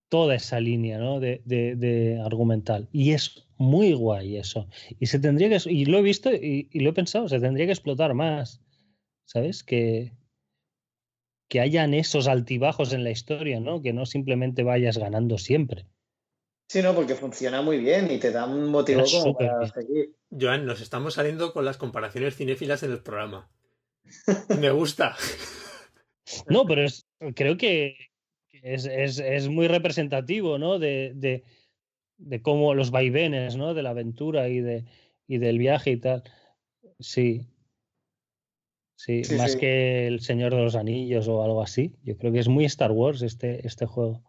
toda esa línea, ¿no? De, de- de argumental. Y es muy guay eso. Y se tendría que, y lo he visto y, y lo he pensado, se tendría que explotar más. ¿Sabes? Que, que hayan esos altibajos en la historia, ¿no? Que no simplemente vayas ganando siempre. Sí, no, porque funciona muy bien y te da un motivo como para bien. seguir. Joan, nos estamos saliendo con las comparaciones cinéfilas en el programa. Me gusta. (laughs) No, pero es, creo que que es, es- es muy representativo, ¿no? De, de, de cómo los vaivenes, ¿no? De la aventura y, de, y del viaje y tal. Sí. Sí, Sí, más sí. que el Señor de los Anillos o algo así. Yo creo que es muy Star Wars este, este juego.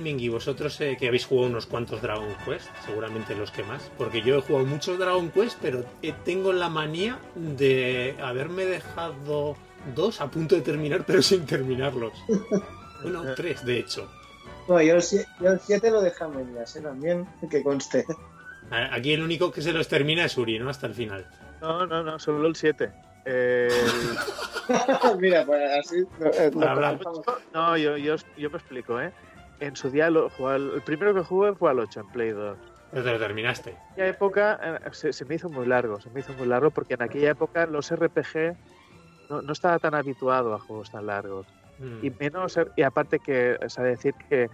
Mingui, vosotros eh, que habéis jugado unos cuantos Dragon Quest, seguramente los que más, porque yo he jugado muchos Dragon Quest, pero eh, tengo la manía de haberme dejado dos a punto de terminar, pero sin terminarlos. (laughs) Bueno, tres, de hecho. Bueno, yo el 7 lo deja a medias, ¿eh? También, que conste. Aquí el único que se los termina es Uri, ¿no? Hasta el final. No, no, no, solo el 7. El- (laughs) Mira, pues así. eh, hablar. conectamos. No, yo, yo, yo me explico, ¿eh? En su día, lo, jugué al- el primero que jugué fue al 8 en Play 2. Pero te lo terminaste. En aquella época eh, se, se me hizo muy largo, se me hizo muy largo porque en aquella época los RPG no, no estaba tan habituado a juegos tan largos. Mm. Y menos, y aparte que, o sea, decir que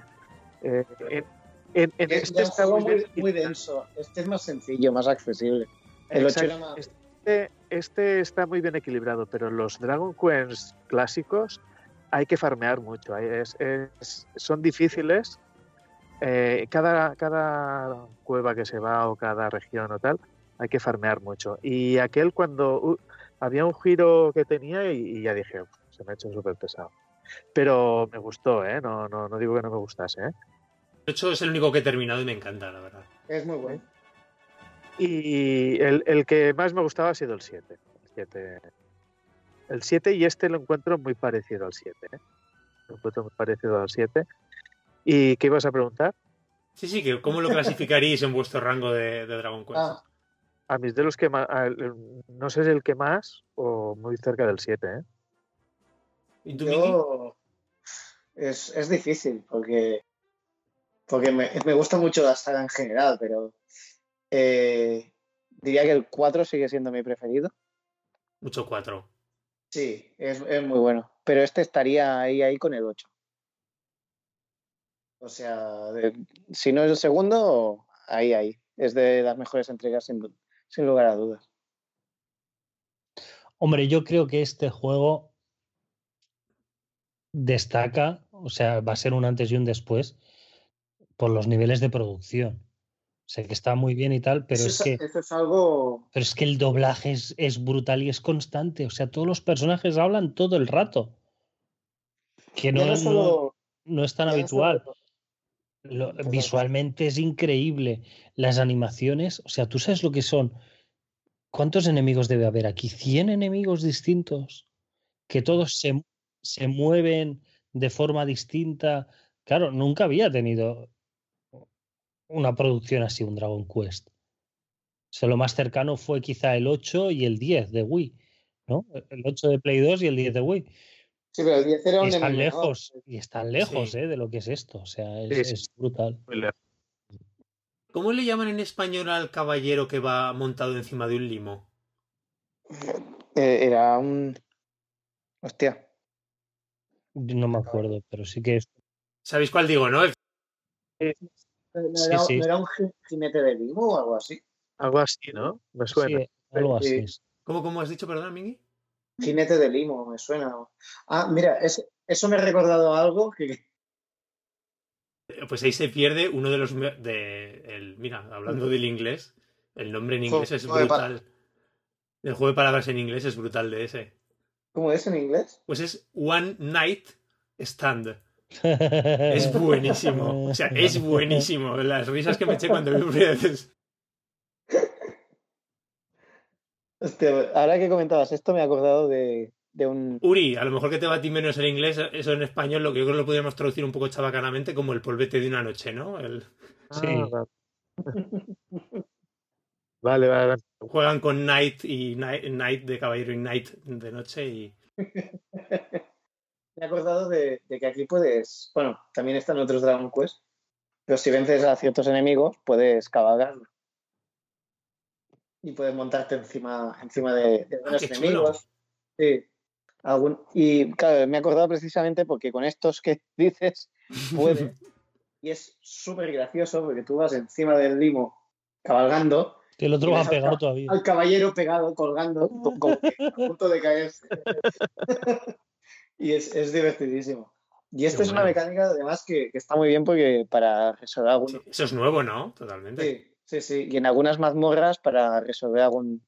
eh, en, en- en Es, este es un está muy denso. Este es más sencillo, más accesible. El 8 era Exacto. más. Este, este está muy bien equilibrado, pero los Dragon Quest clásicos hay que farmear mucho. es- es- son difíciles. eh, cada, cada cueva que se va o cada región o tal, hay que farmear mucho. Y aquel cuando uh, había un giro que tenía y, y ya dije, "Uf, se me ha hecho súper pesado. Pero me gustó, ¿eh? No, no, no digo que no me gustase, ¿eh? De hecho, es el único que he terminado y me encanta, la verdad. Es muy bueno. Y el, el que más me gustaba ha sido el 7. El 7, el 7 y este lo encuentro muy parecido al 7. ¿eh? Lo encuentro muy parecido al 7. ¿Y qué ibas a preguntar? Sí, sí, que ¿cómo lo clasificaríais en vuestro rango de, de Dragon Quest? Ah, A mis de los que más. a- No sé si el que más o muy cerca del 7. ¿eh? ¿Y tú, yo. Es, es difícil porque. Porque me, me gusta mucho la saga en general, pero. eh, diría que el 4 sigue siendo mi preferido. Mucho 4. Sí, es, es muy bueno. Pero este estaría ahí, ahí con el 8. O sea, si no es el segundo, ahí, ahí. Es de las mejores entregas sin, sin lugar a dudas. Hombre, yo creo que este juego destaca, o sea, va a ser un antes y un después por los niveles de producción. Sé que está muy bien y tal, pero eso, es que, eso es algo. pero es que el doblaje es, es brutal y es constante. O sea, todos los personajes hablan todo el rato. Que no, no no- solo- no es tan habitual. Lo- visualmente es increíble. Las animaciones, o sea, tú sabes lo que son. ¿Cuántos enemigos debe haber aquí? ¿100 enemigos distintos? Que todos se, se mueven de forma distinta. Claro, nunca había tenido una producción así, un Dragon Quest. O sea, lo más cercano fue quizá el 8 y el 10 de Wii, ¿no? El 8 de Play 2 y el 10 de Wii. Sí, pero el 10 era un y están lejos, y están lejos Sí. ¿eh? de lo que es esto. O sea, es, sí. es brutal. ¿Cómo le llaman en español al caballero que va montado encima de un limo? Eh, era un. Hostia. No me acuerdo, pero sí que es. ¿Sabéis cuál digo, no? ¿No era, Sí, sí. no era un ji- jinete de limo o algo así? Algo así, ¿no? Me suena. Sí, algo así. ¿Cómo, cómo has dicho, perdón, Mingui? Jinete de limo, me suena. Ah, mira, es- eso me ha recordado algo que. (laughs) Pues ahí se pierde uno de los... De, el, mira, hablando del inglés, el nombre en inglés es brutal. El juego de palabras en inglés es brutal de ese. ¿Cómo es en inglés? Pues es One Night Stand. Es (laughs) buenísimo. O sea, es buenísimo. Las risas que me eché cuando vi vez. Hostia, ahora que comentabas esto, me he acordado de, de un. Uri, a lo mejor que te va a ti menos el inglés, eso en español, lo que yo creo que lo podríamos traducir un poco chabacanamente como el polvete de una noche, ¿no? El- Sí. Ah, (laughs) vale, vale. vale. juegan con Night y Night, Night de caballero y Night de noche y... (laughs) Me he acordado de, de que aquí puedes. Bueno, también están otros Dragon Quest. Pero si vences a ciertos enemigos, puedes cabalgar. Y puedes montarte encima, encima de, de qué chulo. enemigos. Sí. Algún- y claro, me he acordado precisamente porque con estos que (laughs) dices, puedes. (laughs) y es súper gracioso porque tú vas encima del limo cabalgando Que el otro va al pegado cab- todavía. al caballero pegado, colgando, co- como que a punto de caerse. (laughs) y es, es divertidísimo. Y Qué es una mecánica, además, que, que está muy bien porque para resolver algún... Sí, eso es nuevo, ¿no? Totalmente. Sí, sí, sí. Y en algunas mazmorras para resolver algún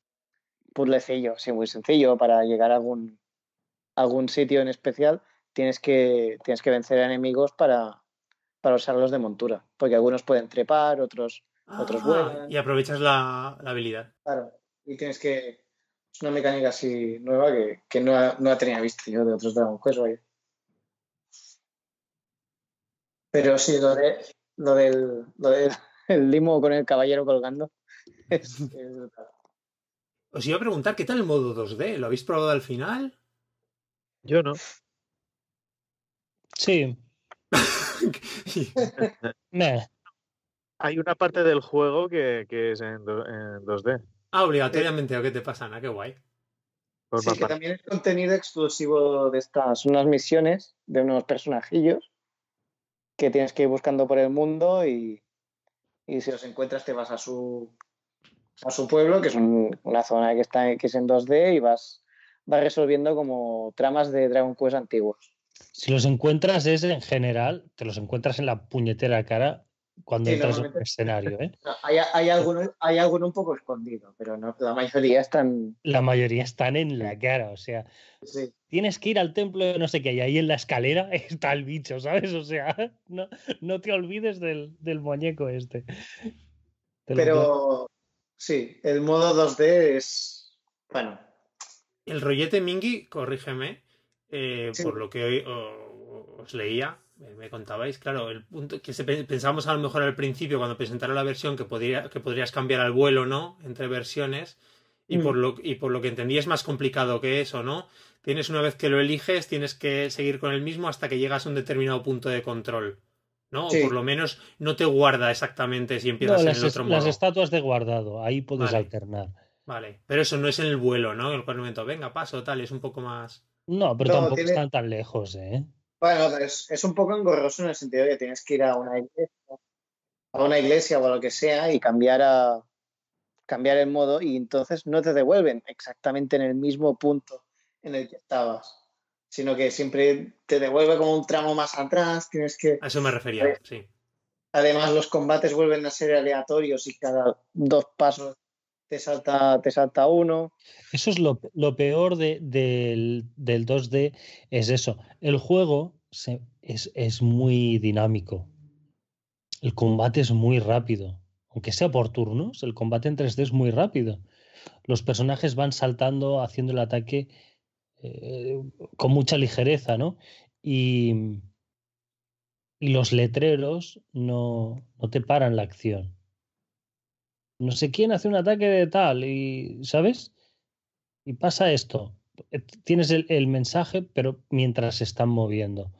puzzlecillo, sí, muy sencillo, para llegar a algún, algún sitio en especial, tienes que, tienes que vencer a enemigos para, para usarlos de montura. Porque algunos pueden trepar, otros... otros Ah, vuelan. y aprovechas la, la habilidad. Claro, y tienes que. Es una mecánica así nueva que, que no, ha- no la tenía visto yo de otros Dragon Quest, vaya. Pero sí, lo, de, lo del lo del (laughs) el limo con el caballero colgando (laughs) es, es brutal. Os iba a preguntar, ¿qué tal el modo 2D? ¿Lo habéis probado al final? Yo no. Sí. (laughs) Meh. Hay una parte del juego que, que es en, do- en 2D. Ah, obligatoriamente, ¿o qué te pasa? Ana? Qué guay. Forma Sí, que también es contenido exclusivo de estas, unas misiones de unos personajillos que tienes que ir buscando por el mundo y, y si los encuentras te vas a su a su pueblo, que es un- una zona que está que es en 2D y vas, vas resolviendo como tramas de Dragon Quest antiguos. Si los encuentras es en general, te los encuentras en la puñetera cara cuando Sí, entras en el escenario. ¿eh? (laughs) No, Hay, hay, alguno, hay alguno un poco escondido, pero no, la mayoría están... La mayoría están en la cara, o sea, Sí, tienes que ir al templo de no sé qué, y ahí en la escalera (laughs) está el bicho, ¿sabes? O sea, (laughs) no, no te olvides del, del muñeco este. Te pero sí, el modo 2D es... Bueno, El rollete Mingi, corrígeme, eh, Sí. por lo que hoy os leía, me, contabais, claro, el punto que se, pe- pensábamos a lo mejor al principio cuando presentaron la versión que, podría, que podrías cambiar al vuelo, ¿no? Entre versiones. Y, Mm. por lo, y por lo que entendí es más complicado que eso, ¿no? Tienes una vez que lo eliges, tienes que seguir con el mismo hasta que llegas a un determinado punto de control. ¿no? Sí. O por lo menos no te guarda exactamente si No, empiezas en las, el es- otro las modo. estatuas de guardado, ahí puedes Vale. alternar. Vale, pero eso no es en el vuelo, ¿no? En el cual momento, venga, paso, tal, es un poco más. No, pero No, tampoco tiene- están tan lejos, ¿eh? Bueno, es, es un poco engorroso en el sentido de que tienes que ir a una iglesia, a una iglesia o a lo que sea y cambiar a cambiar el modo y entonces no te devuelven exactamente en el mismo punto en el que estabas, sino que siempre te devuelve como un tramo más atrás, tienes que A eso me refería, sí. además los combates vuelven a ser aleatorios y cada dos pasos te salta te salta uno. Eso es lo, lo peor de- del, del 2D, es eso. El juego se- es, es muy dinámico. El combate es muy rápido. Aunque sea por turnos, el combate en 3D es muy rápido. Los personajes van saltando, haciendo el ataque eh, con mucha ligereza, ¿no? y, y los letreros no, no te paran la acción. No sé quién hace un ataque de tal y, ¿sabes? Y pasa esto. Eh, tienes el, el mensaje, pero mientras se están moviendo.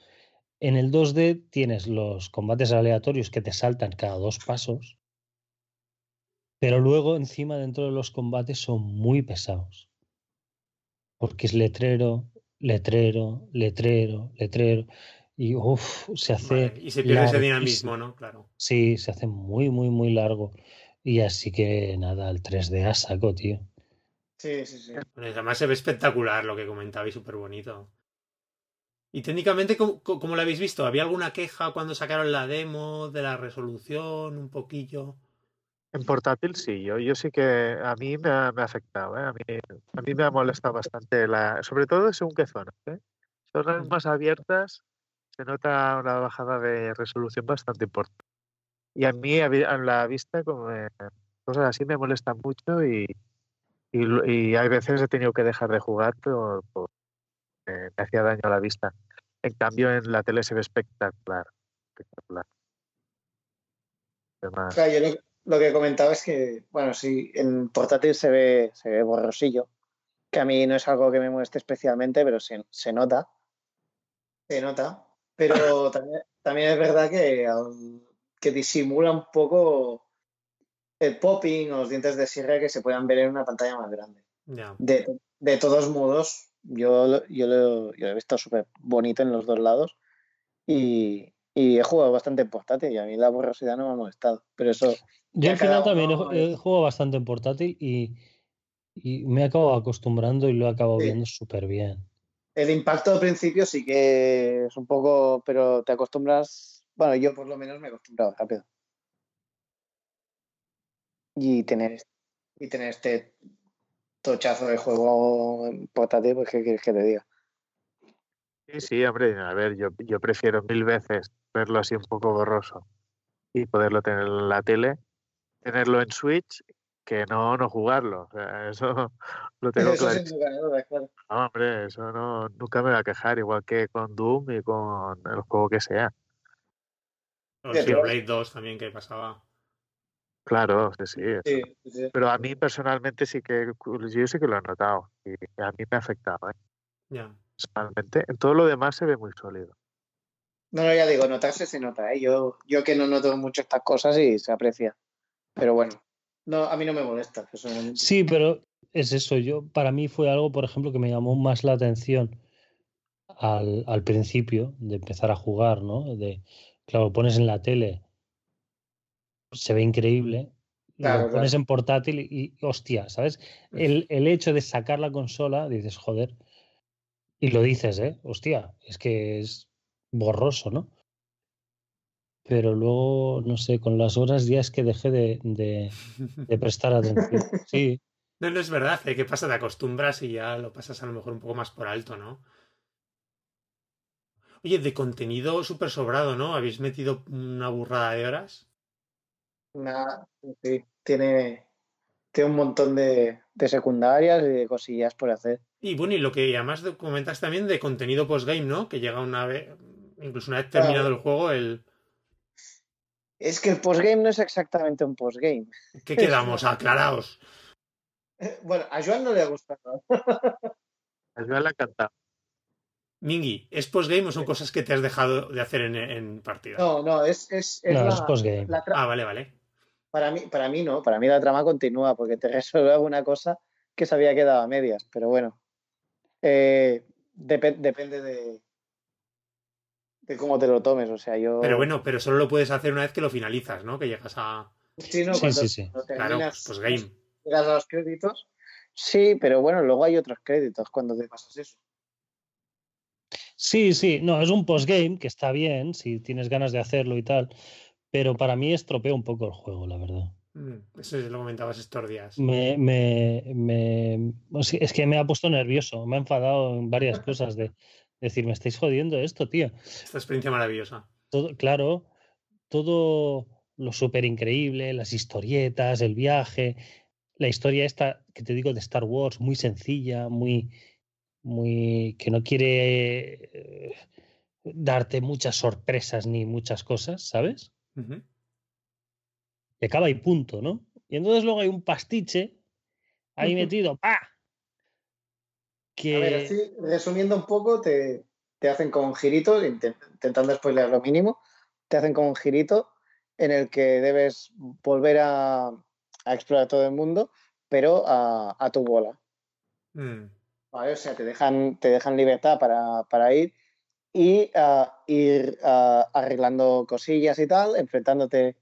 En el 2D tienes los combates aleatorios que te saltan cada dos pasos, pero luego encima dentro de los combates son muy pesados. Porque es letrero, letrero, letrero, letrero. Y uff, se hace. Vale, Y se pierde ese dinamismo, ¿no? Claro. Sí, se hace muy, muy, muy largo. Y así que nada, el 3D a saco, tío. Sí, sí, sí. Bueno, además se ve espectacular lo que comentabais, súper bonito. Y técnicamente, ¿cómo, cómo lo habéis visto? ¿Había alguna queja cuando sacaron la demo de la resolución? Un poquillo. En portátil sí, yo, yo sí que a mí me ha, me ha afectado, ¿eh? a, mí, a mí me ha molestado bastante, la, sobre todo según qué zonas. ¿eh? Zonas más abiertas se nota una bajada de resolución bastante importante. Y a mí a la vista como me- cosas así me molestan mucho y, y, y hay veces he tenido que dejar de jugar por, por- eh, me hacía daño a la vista. En cambio en la tele se ve espectacular. espectacular. Además, Claro, yo lo, lo que comentaba es que, bueno, sí, en portátil se ve, se ve borrosillo, que a mí no es algo que me moleste especialmente, pero se, se nota. Se nota. Pero (laughs) también, también es verdad que, al- que disimula un poco el popping o los dientes de sierra que se puedan ver en una pantalla más grande. De, de todos modos, yo, yo, lo, yo lo he visto súper bonito en los dos lados y, y he jugado bastante en portátil y a mí la borrosidad no me ha molestado. Pero eso, Yo al final también uno he, jugado bastante en portátil y, y me he acabado acostumbrando y lo he acabado Sí. viendo súper bien. El impacto al principio sí que es un poco, pero te acostumbras, bueno, yo por lo menos me he acostumbrado rápido. Y tener, y tener este tochazo de juego en portátil, pues qué quieres que te diga. Sí, sí, hombre, a ver, yo, yo prefiero mil veces verlo así un poco borroso y poderlo tener en la tele, tenerlo en Switch, que no, no jugarlo. O sea, (laughs) eso lo tengo Eso claro. No, hombre, eso no, nunca me va a quejar, igual que con Doom y con el juego que sea. O Sí, pero- Xenoblade 2 también, que pasaba. Claro, sí, sí. Sí, sí, sí. Pero a mí personalmente sí que, yo sí que lo he notado y a mí me ha afectado, ¿eh? Ya. personalmente. En todo lo demás se ve muy sólido. No, no, ya digo, notarse se nota, ¿eh? Yo, yo que no noto mucho estas cosas y se aprecia. Pero bueno, no, a mí no me molesta, personalmente. Sí, pero es eso. Yo, para mí fue algo, por ejemplo, que me llamó más la atención al, al principio de empezar a jugar, ¿no? De, claro, lo pones en la tele, se ve increíble. Claro, lo pones en portátil y, y, hostia, ¿sabes? El, el hecho de sacar la consola, dices, joder, y lo dices, ¿eh? Hostia, es que es borroso, ¿no? Pero luego, no sé, con las horas ya es que dejé de, de, de prestar atención. Sí, (laughs) No, no es verdad, ¿eh? ¿qué pasa? Te acostumbras y ya lo pasas a lo mejor un poco más por alto, ¿no? Oye, de contenido súper sobrado, ¿no? ¿Habéis metido una burrada de horas? Nada, sí, tiene, tiene un montón de, de secundarias y de cosillas por hacer. Y bueno, y lo que además de- comentas también de contenido postgame, ¿no? Que llega una vez, incluso una vez terminado el juego, el... Es que el postgame no es exactamente un postgame. ¿Qué (laughs) quedamos? Aclaraos. Bueno, a Joan no le ha gustado. A Joan le ha encantado. Mingui, ¿es postgame o son cosas que te has dejado de hacer en, en partida? No, no, es, es, es no, la, es postgame. la Ah, vale, vale. para, mí, para mí no, para mí la trama continúa porque te (laughs) resuelve alguna cosa que se había quedado a medias, pero bueno, eh, depe- depende de, de cómo te lo tomes, o sea, yo... Pero bueno, pero solo lo puedes hacer una vez que lo finalizas, ¿no? Que llegas a... Sí, no, Sí, sí, sí. Claro, pues postgame. llegas a los créditos. Sí, pero bueno, luego hay otros créditos cuando te pasas eso. Sí, sí, no, es un postgame que está bien si tienes ganas de hacerlo y tal, pero para mí estropea un poco el juego, la verdad. Mm, Eso lo comentabas estos días. Me, me, me, es que me ha puesto nervioso, me ha enfadado en varias cosas de decir, me estáis jodiendo esto, tío. Esta experiencia maravillosa. Todo, claro, todo lo súper increíble, las historietas, el viaje, la historia esta que te digo de Star Wars, muy sencilla, muy, muy, que no quiere, eh, darte muchas sorpresas ni muchas cosas, ¿sabes? Y acaba y punto, ¿no? Y entonces luego hay un pastiche ahí metido, ¡pa! Que... A ver, así, resumiendo un poco, te, te hacen con giritos, intentando spoiler lo mínimo, te hacen con un girito en el que debes volver a, a explorar todo el mundo, pero a, a tu bola. Mm. ¿Vale? O sea, te dejan, te dejan libertad para, para ir y uh, ir uh, arreglando cosillas y tal, enfrentándote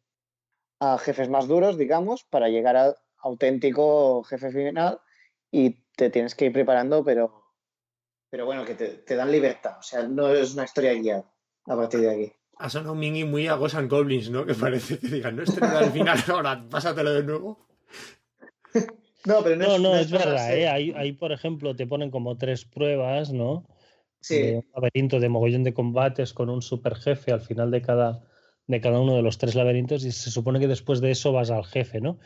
a jefes más duros, digamos, para llegar al auténtico jefe final y te tienes que ir preparando, pero, pero bueno, que te, te dan libertad. O sea, no es una historia guiada a partir de aquí. Ha sonado mini muy a Ghosts and Goblins, ¿no? Que parece que digan, no, este no al final, (laughs) ahora pásatelo de nuevo. (laughs) No, pero no, no, es, verdad. ¿eh? Ahí, ahí, por ejemplo, te ponen como tres pruebas, ¿no? Sí. un laberinto de mogollón de combates con un super jefe al final de cada, de cada uno de los tres laberintos y se supone que después de eso vas al jefe, ¿no?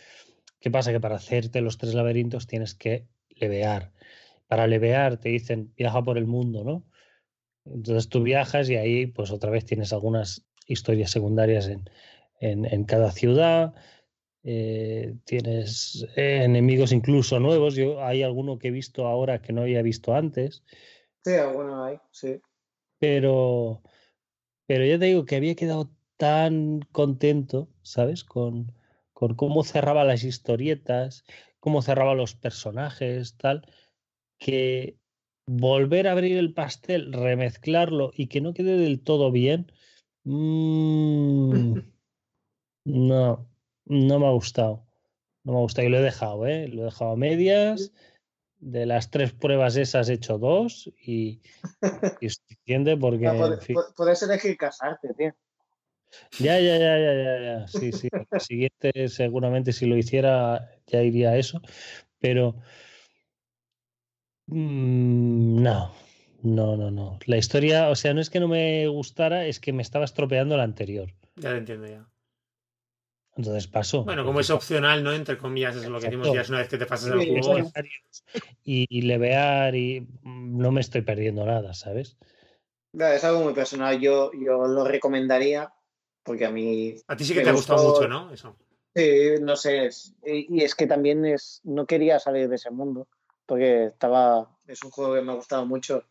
¿Qué pasa? Que para hacerte los tres laberintos tienes que levear. Para levear te dicen viaja por el mundo, ¿no? Entonces tú viajas y ahí pues otra vez tienes algunas historias secundarias en, en, en cada ciudad eh, tienes eh, enemigos incluso nuevos. Yo hay alguno que he visto ahora que no había visto antes. Sí, alguno hay, sí. Pero, pero ya te digo que había quedado tan contento, ¿sabes? Con, con cómo cerraba las historietas, cómo cerraba los personajes, tal, que volver a abrir el pastel, remezclarlo y que no quede del todo bien, mmm, (laughs) no, no me ha gustado. No me ha gustado y lo he dejado, ¿eh? Lo he dejado a medias. De las tres pruebas esas he hecho dos y, (laughs) y suficiente porque. puedes elegir casarte, tío. Ya, ya, ya, ya, ya, ya. Sí, sí. El siguiente, seguramente, si lo hiciera, ya iría a eso. Pero. Mm, no, no, no, no. La historia, o sea, no es que no me gustara, es que me estaba estropeando la anterior. Ya lo entiendo ya. Entonces paso. Bueno, como es opcional, ¿no? Entre comillas, es lo que decimos ya es una vez que te pasas el juego. Y, y, levear y no me estoy perdiendo nada, ¿sabes? Es algo muy personal. Yo, yo lo recomendaría porque a mí. A ti sí que te ha gustado mucho, ¿no? Eso. Sí, no sé. y es que también es, no quería salir de ese mundo porque estaba. Es un juego que me ha gustado mucho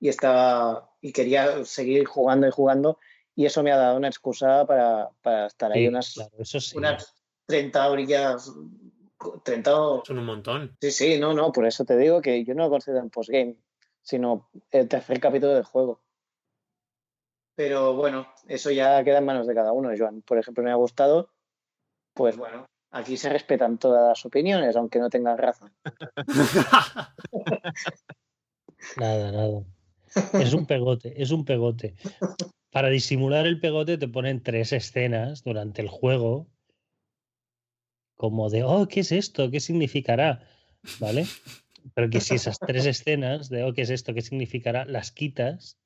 y estaba. Y quería seguir jugando y jugando y eso me ha dado una excusa para, para estar ahí unas, unas 30 orillas. 30 Son un montón. Sí, sí, no, no, por eso te digo que yo no lo considero en postgame, sino el tercer capítulo del juego. Pero bueno, eso ya queda en manos de cada uno. Joan, por ejemplo, me ha gustado. Pues bueno, aquí se respetan todas las opiniones, aunque no tengan razón. (laughs) nada, nada. Es un pegote, es un pegote. Para disimular el pegote te ponen tres escenas durante el juego, como de, oh, ¿qué es esto? ¿Qué significará? ¿Vale? Pero que si esas tres escenas de, oh, ¿qué es esto? ¿Qué significará? Las quitas,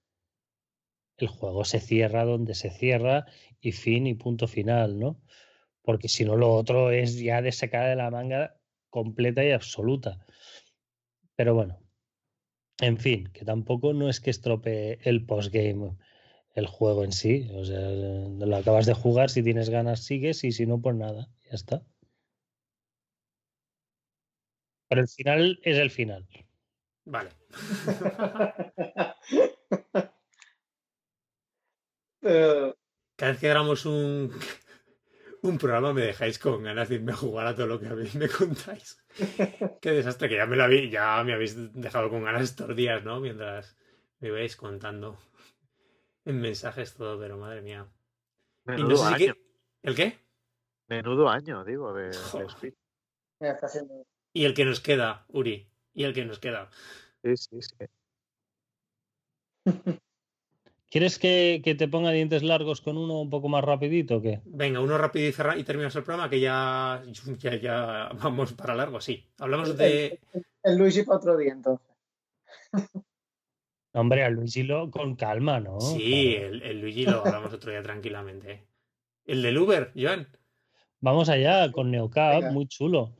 el juego se cierra donde se cierra y fin y punto final, ¿no? Porque si no, lo otro es ya de sacar de la manga completa y absoluta. Pero bueno, en fin, que tampoco no es que estropee el postgame el juego en sí. O sea, lo acabas de jugar, si tienes ganas sigues y si no, pues nada, ya está. Pero el final es el final. Vale. Cada vez que grabamos un, un programa me dejáis con ganas de irme a jugar a todo lo que me contáis. Qué desastre, que ya me lo habéis, ya me habéis dejado con ganas estos días, ¿no? Mientras me vais contando en mensajes todo, pero madre mía. Menudo año. ¿El qué? Menudo año, digo, de, (laughs) Y el que nos queda, Uri. Y el que nos queda. Sí, sí, sí. (laughs) ¿Quieres que, te ponga dientes largos con uno un poco más rapidito o qué? Venga, uno rápido y, cerrar, y terminas el programa, que ya, ya, vamos para largo, sí. Hablamos de... El, el Luigi para otro día, entonces. (laughs) Hombre, al Luigi lo con calma, ¿no? Sí, el, Luigi lo hablamos otro día tranquilamente. El del Uber, Joan. Vamos allá con Neocap, muy chulo.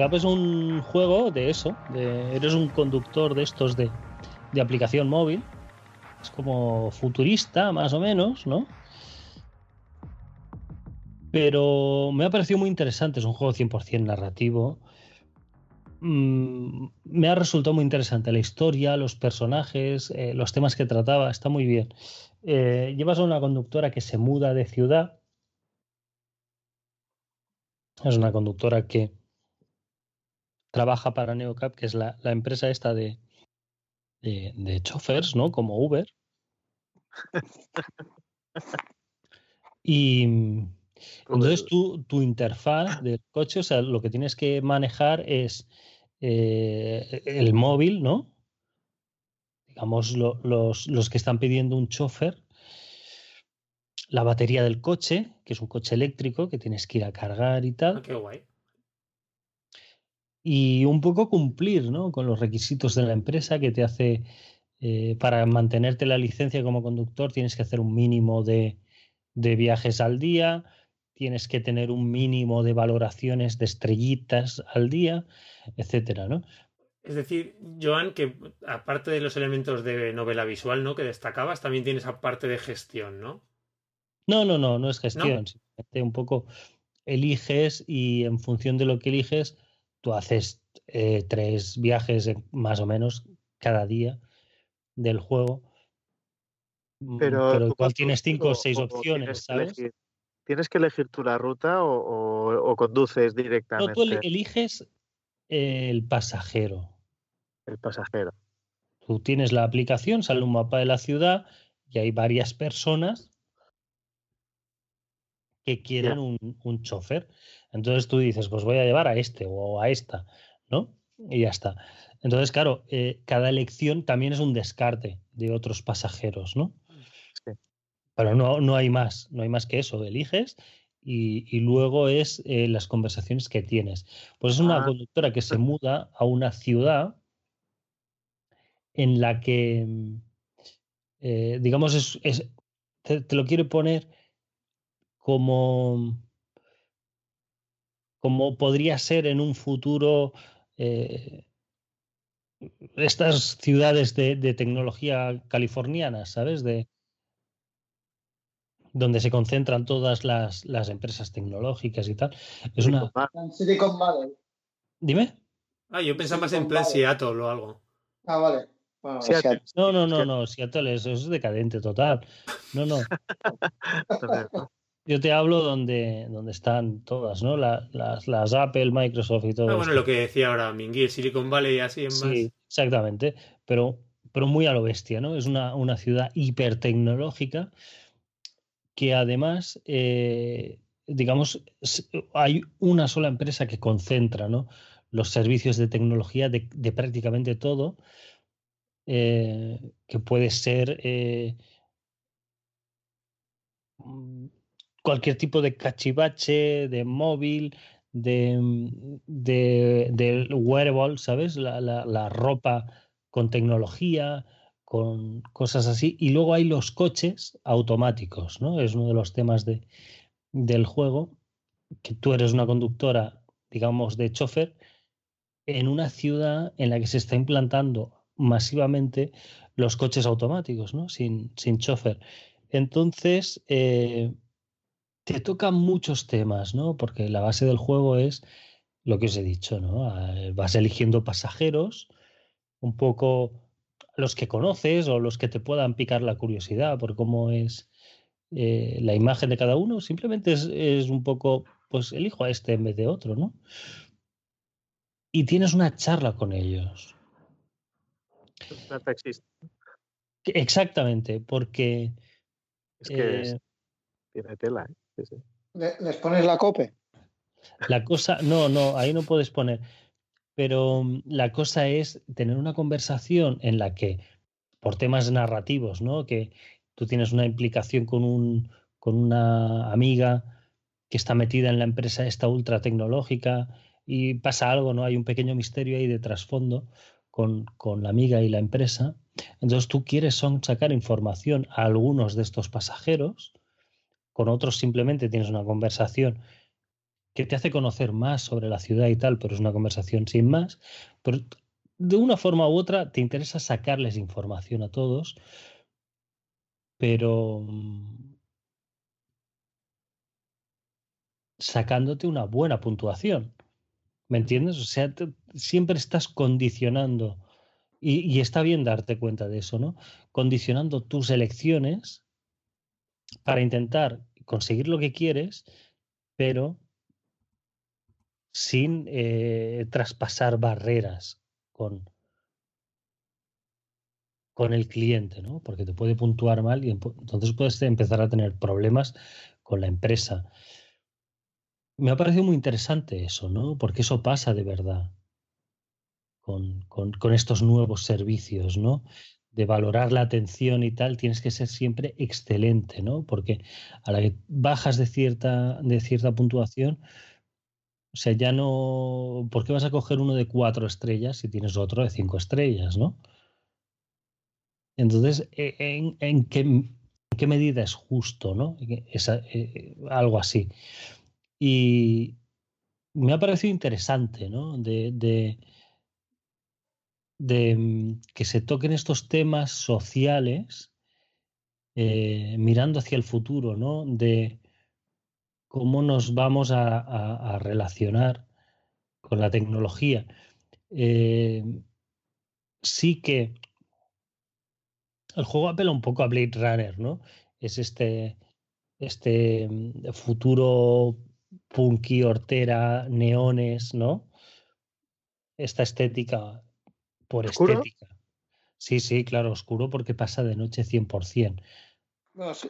NeoCap es un juego de eso, eres un conductor de estos de, de aplicación móvil. Es como futurista, más o menos, ¿no? Pero me ha parecido muy interesante, es un juego 100% narrativo. Mm, me ha resultado muy interesante la historia, los personajes, eh, los temas que trataba, está muy bien. Eh, llevas a una conductora que se muda de ciudad. Es una conductora que trabaja para Neocap, que es la, empresa esta de, de, de chofers, ¿no? Como Uber. Y entonces tu, tu interfaz del coche, o sea, lo que tienes que manejar es eh, el móvil, ¿no? Digamos, los, los, que están pidiendo un chofer, la batería del coche, que es un coche eléctrico que tienes que ir a cargar y tal. Ah, qué guay. Y un poco cumplir ¿no? con los requisitos de la empresa que te hace, eh, para mantenerte la licencia como conductor, tienes que hacer un mínimo de, de viajes al día, tienes que tener un mínimo de valoraciones de estrellitas al día, etcétera, ¿no? Es decir, Joan, que aparte de los elementos de novela visual, ¿no? Que destacabas, también tienes aparte de gestión, ¿no? No, no, no, no es gestión. Simplemente un poco eliges y en función de lo que eliges, tú haces eh, tres viajes más o menos cada día del juego. Mm, pero, pero tienes cinco o seis opciones, ¿sabes? ¿Tienes que elegir tú la ruta o, conduces directamente? No, tú eliges el pasajero. El pasajero. Tú tienes la aplicación, sale un mapa de la ciudad y hay varias personas que quieren un, un, chofer. Entonces tú dices, pues voy a llevar a este o a esta, ¿no? Y ya está. Entonces, claro, eh, cada elección también es un descarte de otros pasajeros, ¿no? Pero no, no hay más, no hay más que eso. Eliges y, luego es eh, las conversaciones que tienes. Pues es una ah. conductora que se muda a una ciudad en la que, eh, digamos, es, te, lo quiere poner como, como podría ser en un futuro eh, estas ciudades de, de, tecnología californiana, ¿sabes? De, donde se concentran todas las, las empresas tecnológicas y tal. Es una. Silicon Valley. Dime. Ah, yo pensaba más en plan Seattle o algo. Ah, vale. No, no, no, no, Seattle es, es decadente total. No, no. (laughs) Yo te hablo donde, donde están todas, ¿no? las, las, Apple, Microsoft y todo. Ah, bueno, lo que decía ahora Minguil, Silicon Valley y así en más. Sí, exactamente. Pero, pero muy a lo bestia, ¿no? Es una, una ciudad hipertecnológica que además, eh, digamos, hay una sola empresa que concentra los servicios de tecnología de, prácticamente todo, eh, que puede ser eh, cualquier tipo de cachivache, de móvil, de, de, wearable, ¿sabes? la ropa con tecnología, con cosas así. Y luego hay los coches automáticos, ¿no? Es uno de los temas de, del juego, que tú eres una conductora, digamos, de chofer, en una ciudad en la que se está implantando masivamente los coches automáticos, ¿no? Sin, sin chofer. Entonces, eh, te tocan muchos temas, ¿no? Porque la base del juego es lo que os he dicho, ¿no? Vas eligiendo pasajeros, un poco los que conoces o los que te puedan picar la curiosidad por cómo es eh, la imagen de cada uno, simplemente es, un poco, pues elijo a este en vez de otro, ¿no? Y tienes una charla con ellos. Exactamente, porque... Es que eh, tiene tela, ¿eh? ¿Les pones la cope? La cosa, no, no, ahí no puedes poner pero mm, la cosa es tener una conversación en la que, por temas narrativos, ¿no? Que tú tienes una implicación con, un, con una amiga que está metida en la empresa esta ultra tecnológica y pasa algo, ¿no? Hay un pequeño misterio ahí de trasfondo con, con la amiga y la empresa. Entonces tú quieres son sacar información a algunos de estos pasajeros, con otros simplemente tienes una conversación que te hace conocer más sobre la ciudad y tal, pero es una conversación sin más. Pero de una forma u otra te interesa sacarles información a todos, pero mm, sacándote una buena puntuación. ¿Me entiendes? O sea, siempre estás condicionando, y, y, está bien darte cuenta de eso, ¿no? Condicionando tus elecciones para intentar conseguir lo que quieres, pero sin eh, traspasar barreras con, con el cliente, ¿no? Porque te puede puntuar mal y entonces puedes empezar a tener problemas con la empresa. Me ha parecido muy interesante eso, ¿no? Porque eso pasa de verdad con, con, con estos nuevos servicios, ¿no? De valorar la atención y tal, tienes que ser siempre excelente, ¿no? Porque a la que bajas de cierta, de cierta puntuación, o sea, ya no. ¿Por qué vas a coger uno de cuatro estrellas si tienes otro de cinco estrellas, no? Entonces, e, ¿en, en, qué, qué, medida es justo, no? Eh, algo así. Y me ha parecido interesante, ¿no? De, de mm, que se toquen estos temas sociales eh, mirando hacia el futuro, ¿no? De cómo nos vamos a, relacionar con la tecnología. Eh, sí que el juego apela un poco a Blade Runner, ¿no? Es este, este mm, futuro punky, hortera, neones, ¿no? Esta estética por estética. Sí, sí, claro, oscuro porque pasa de noche 100%.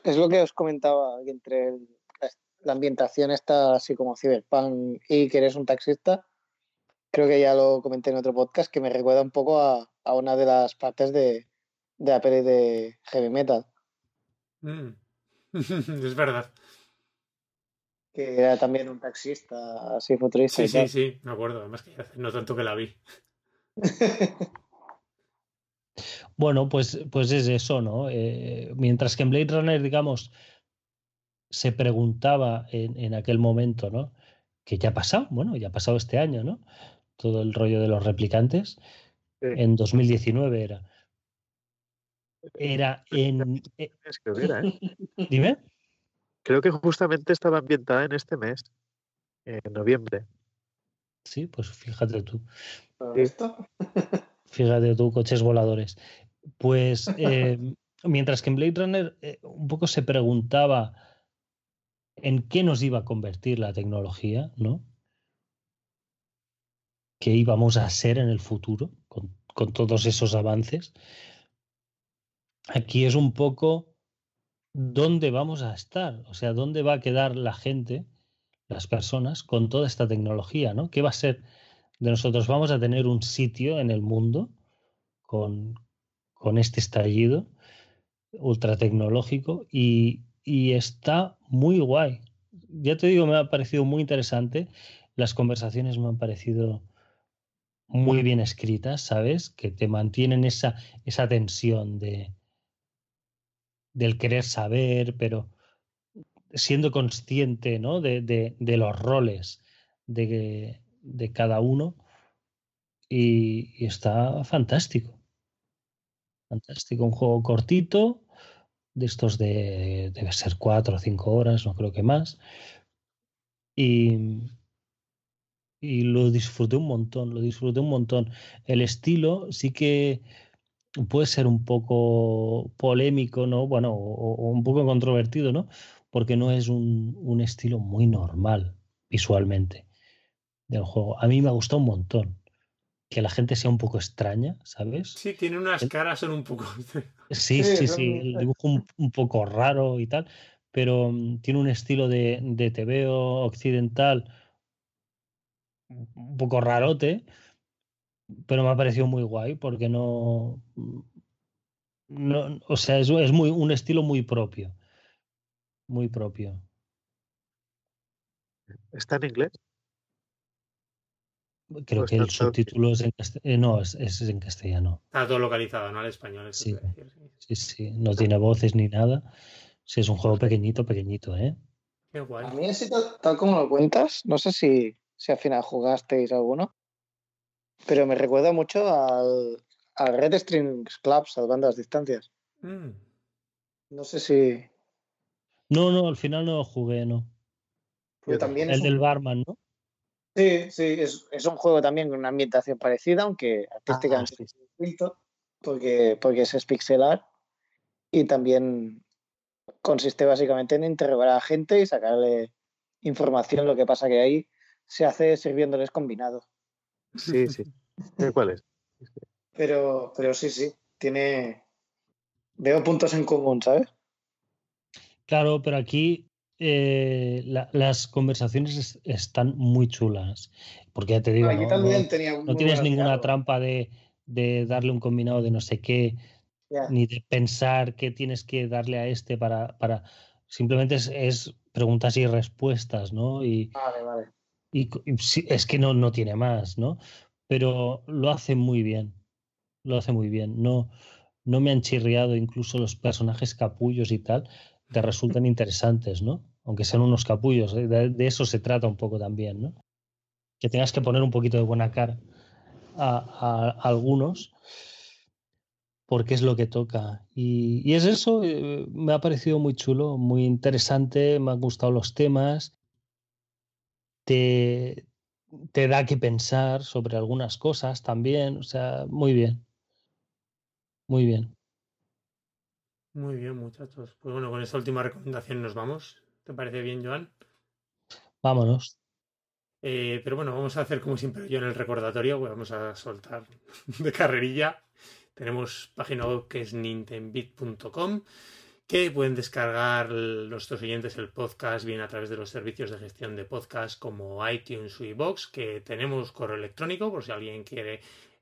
es lo que os comentaba, entre el, la ambientación está así como cyberpunk y que eres un taxista, creo que ya lo comenté en otro podcast, que me recuerda un poco a, a una de las partes de, de la peli de Heavy Metal. Mm. (laughs) es verdad. Que era también un taxista así futurista. Sí, sí, sí, me acuerdo. Además que no tanto que la vi. Bueno, pues, pues es eso, ¿no? Eh, mientras que en Blade Runner, digamos, se preguntaba en, en, aquel momento, ¿no? Que ya ha pasado, bueno, ya ha pasado este año, ¿no? Todo el rollo de los replicantes. Sí. En 2019 era. Era en. Es que hubiera, ¿eh? (laughs) Dime. Creo que justamente estaba ambientada en este mes, en noviembre. Sí, pues fíjate tú. ¿Esto? (laughs) Fíjate tú, coches voladores. Pues eh, mientras que en Blade Runner eh, un poco se preguntaba en qué nos iba a convertir la tecnología, ¿no? ¿Qué íbamos a ser en el futuro con, con todos esos avances? Aquí es un poco dónde vamos a estar, o sea, dónde va a quedar la gente, las personas, con toda esta tecnología, ¿no? ¿Qué va a ser de nosotros? ¿Vamos a tener un sitio en el mundo con, con este estallido ultra tecnológico? Y, y está muy guay. Ya te digo, me ha parecido muy interesante. Las conversaciones me han parecido muy bien escritas, ¿sabes? Que te mantienen esa, esa tensión de del querer saber, pero siendo consciente ¿no? de, de, los roles de, de cada uno. Y, está fantástico. Fantástico. Un juego cortito, de estos de debe ser cuatro o cinco horas, no creo que más. Y, y lo disfruté un montón, lo disfruté un montón. El estilo sí que puede ser un poco polémico, ¿no? Bueno, o un poco controvertido, ¿no? Porque no es un, un, estilo muy normal visualmente del juego. A mí me ha gustado un montón que la gente sea un poco extraña, ¿sabes? Sí, tiene unas caras, son un poco. (laughs) sí, sí, sí, el dibujo un, un, poco raro y tal, pero um, tiene un estilo de, de TVO occidental un poco rarote, pero me ha parecido muy guay porque no. no o sea, es, es muy, un estilo muy propio. Muy propio. ¿Está en inglés? Creo que el subtítulo es en castellano. Eh, no, es, es, en castellano. Está todo localizado, ¿no? Al español. Sí. sí, sí, No tiene voces ni nada. Sí, es un juego pequeñito, pequeñito, ¿eh? Qué guay. A mí así tal, tal como lo cuentas, no sé si, si al final jugasteis alguno, pero me recuerda mucho al, al Red Strings Club, salvando las distancias. Mm. No sé si... No, no, al final no lo jugué, no. porque también es El un- del barman, ¿no? Sí, sí, es, es un juego también con una ambientación parecida, aunque artísticamente sí. es distinto, porque, porque es pixelar y también consiste básicamente en interrogar a la gente y sacarle información. Lo que pasa que ahí se hace sirviéndoles combinado. Sí, sí. ¿Sé ¿Cuál es? Pero, pero sí, sí, tiene. Veo puntos en común, ¿sabes? Claro, pero aquí eh, la- las conversaciones es- están muy chulas. Porque ya te digo, Aquí no, también no- tenía no tienes ninguna trampa de, de darle un combinado de no sé qué, ni de pensar qué tienes que darle a este para, para... simplemente es, es preguntas y respuestas, ¿no? Y, Vale, vale. y y es que no, no tiene más, ¿no? Pero lo hace muy bien. Lo hace muy bien. No, no me han chirriado incluso los personajes capullos y tal, te resultan interesantes, ¿no? Aunque sean unos capullos. De, eso se trata un poco también, ¿no? Que tengas que poner un poquito de buena cara a, algunos porque es lo que toca. Y, y es eso, eh, me ha parecido muy chulo, muy interesante, me han gustado los temas, te, te da que pensar sobre algunas cosas también, o sea, muy bien, muy bien. Muy bien, muchachos. Pues bueno, con esta última recomendación nos vamos. ¿Te parece bien, Joan? Vámonos. Eh, pero bueno, vamos a hacer como siempre yo en el recordatorio, pues vamos a soltar (laughs) de carrerilla. Tenemos página web que es nintendbit.com que pueden descargar nuestros oyentes el podcast bien a través de los servicios de gestión de podcast como iTunes o iVoox, que tenemos correo electrónico por si alguien quiere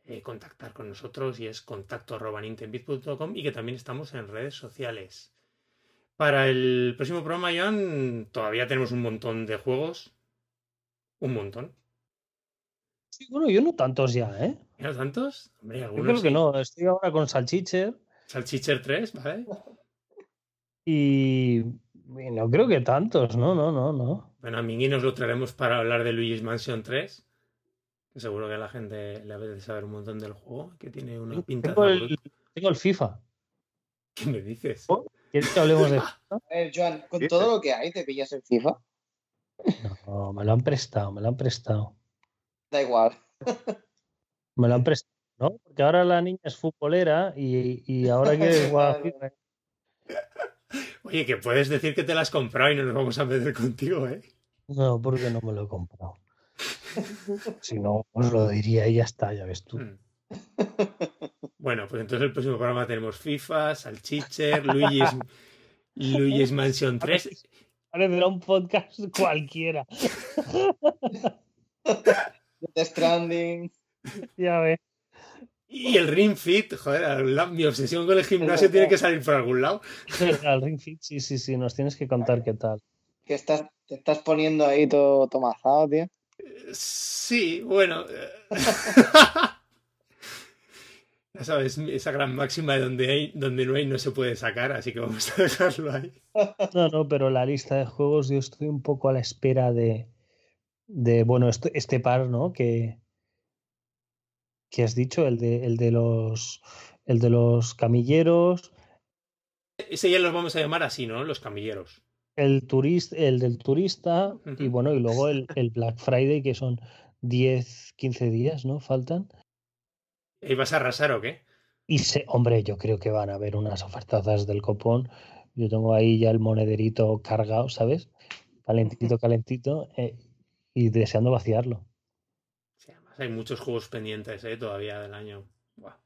eh, contactar con nosotros y es contacto nintendbit.com y que también estamos en redes sociales. Para el próximo programa, Joan, todavía tenemos un montón de juegos. Un montón. Sí, bueno, yo no tantos ya, ¿eh? ¿Ya tantos? Hombre, Yo algunos creo que sí. no, estoy ahora con Salchicher Salchicher 3, ¿vale? (laughs) y, y no creo que tantos, no, no, no, no. Bueno, a Mingui nos lo traeremos para hablar de Luigi's Mansion 3. Que seguro que a la gente le apetece saber un montón del juego, que tiene una pinta Tengo el, tengo el FIFA. ¿Qué me dices? ¿Quieres que hablemos de FIFA? A ver, Joan, con todo lo que hay, ¿te pillas en FIFA? No, me lo han prestado, me lo han prestado. Da igual. Me lo han prestado, ¿no? Porque ahora la niña es futbolera y, y ahora (laughs) a FIFA. Oye, que puedes decir que te la has comprado y no nos vamos a meter contigo, ¿eh? No, porque no me lo he comprado. Si no, os lo diría y ya está, ya ves tú. Mm. Bueno, pues entonces el próximo programa tenemos FIFA, Salchicher, Luigi's, Luigi's Mansion 3. Parecerá un podcast cualquiera. Death Stranding. Ya ves. Y el Ring Fit, joder, la- mi obsesión con el gimnasio tiene que salir por algún lado. Al Ring Fit, sí, sí, sí, nos tienes que contar qué tal. Que estás, te estás poniendo ahí todo tomazado, tío. Sí, bueno. eh, (laughs) Ya sabes, esa gran máxima de donde, hay, donde no hay no se puede sacar, así que vamos a dejarlo ahí. No, no, pero la lista de juegos yo estoy un poco a la espera de, de bueno, este, este par, ¿no? Que, que has dicho, el de, el de los el de los camilleros, Ese ya los vamos a llamar así, ¿no? Los camilleros. El turista, el del turista, y bueno, y luego el, el Black Friday, que son 10, 15 días, ¿no? Faltan. ¿Y vas a arrasar o qué? Y se, hombre, yo creo que van a haber unas ofertazas del copón. Yo tengo ahí ya el monederito cargado, ¿sabes? Calentito, calentito, eh, y deseando vaciarlo. Sí, además hay muchos juegos pendientes, ¿eh? Todavía del año. Buah.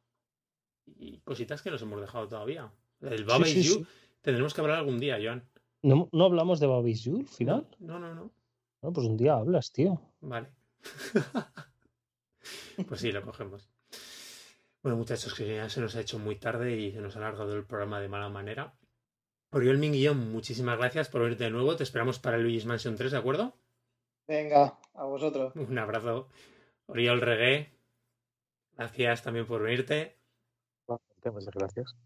Y cositas que nos hemos dejado todavía. El Baba Sí, sí, You tendremos que hablar algún día, Joan. ¿No, no hablamos de Bobby's You al final? No, no, no. Bueno, pues un día hablas, tío. Vale. (laughs) pues sí, lo cogemos. Bueno, muchachos, que ya se nos ha hecho muy tarde y se nos ha alargado el programa de mala manera. Oriol Minguillón, muchísimas gracias por venirte de nuevo. Te esperamos para el Luigi's Mansion 3, ¿de acuerdo? Venga, a vosotros. Un abrazo. Oriol Regué, gracias también por venirte. Muchas gracias.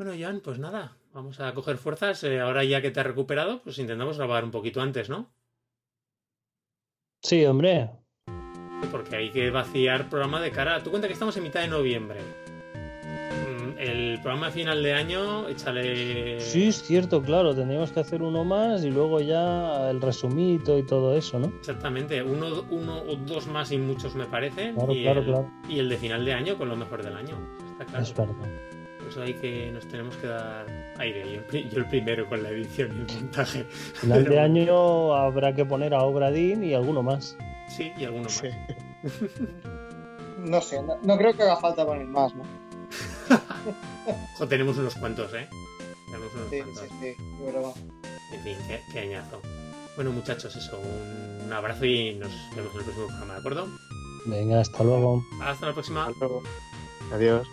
Bueno, Joan, pues nada, vamos a coger fuerzas. Eh, ahora ya que te has recuperado, pues intentamos grabar un poquito antes, ¿no? Sí, hombre. Porque hay que vaciar programa de cara. Tú cuenta que estamos en mitad de noviembre. Mm, El programa final de año, échale. Sí, es cierto, claro. Tendríamos que hacer uno más y luego ya el resumito y todo eso, ¿no? Exactamente, uno, uno o dos más y muchos me parece. Claro, y, claro, el, claro. y el de final de año con lo mejor del año. Está claro. Es verdad. Eso hay que nos tenemos que dar aire. Yo el, pri- yo el primero con la edición y el montaje. Final Pero de bueno, año habrá que poner a Obradín y alguno más. Sí, y alguno más. Sí. No sé, no, no creo que haga falta poner más, ¿no? (laughs) Ojo, tenemos unos cuantos, ¿eh? Tenemos unos Sí, cuantos. sí, sí, va. En fin, qué, qué añazo. Bueno, muchachos, eso. Un abrazo y nos vemos en el próximo programa, ¿de acuerdo? Venga, hasta luego. Hasta la próxima. Hasta luego. Adiós.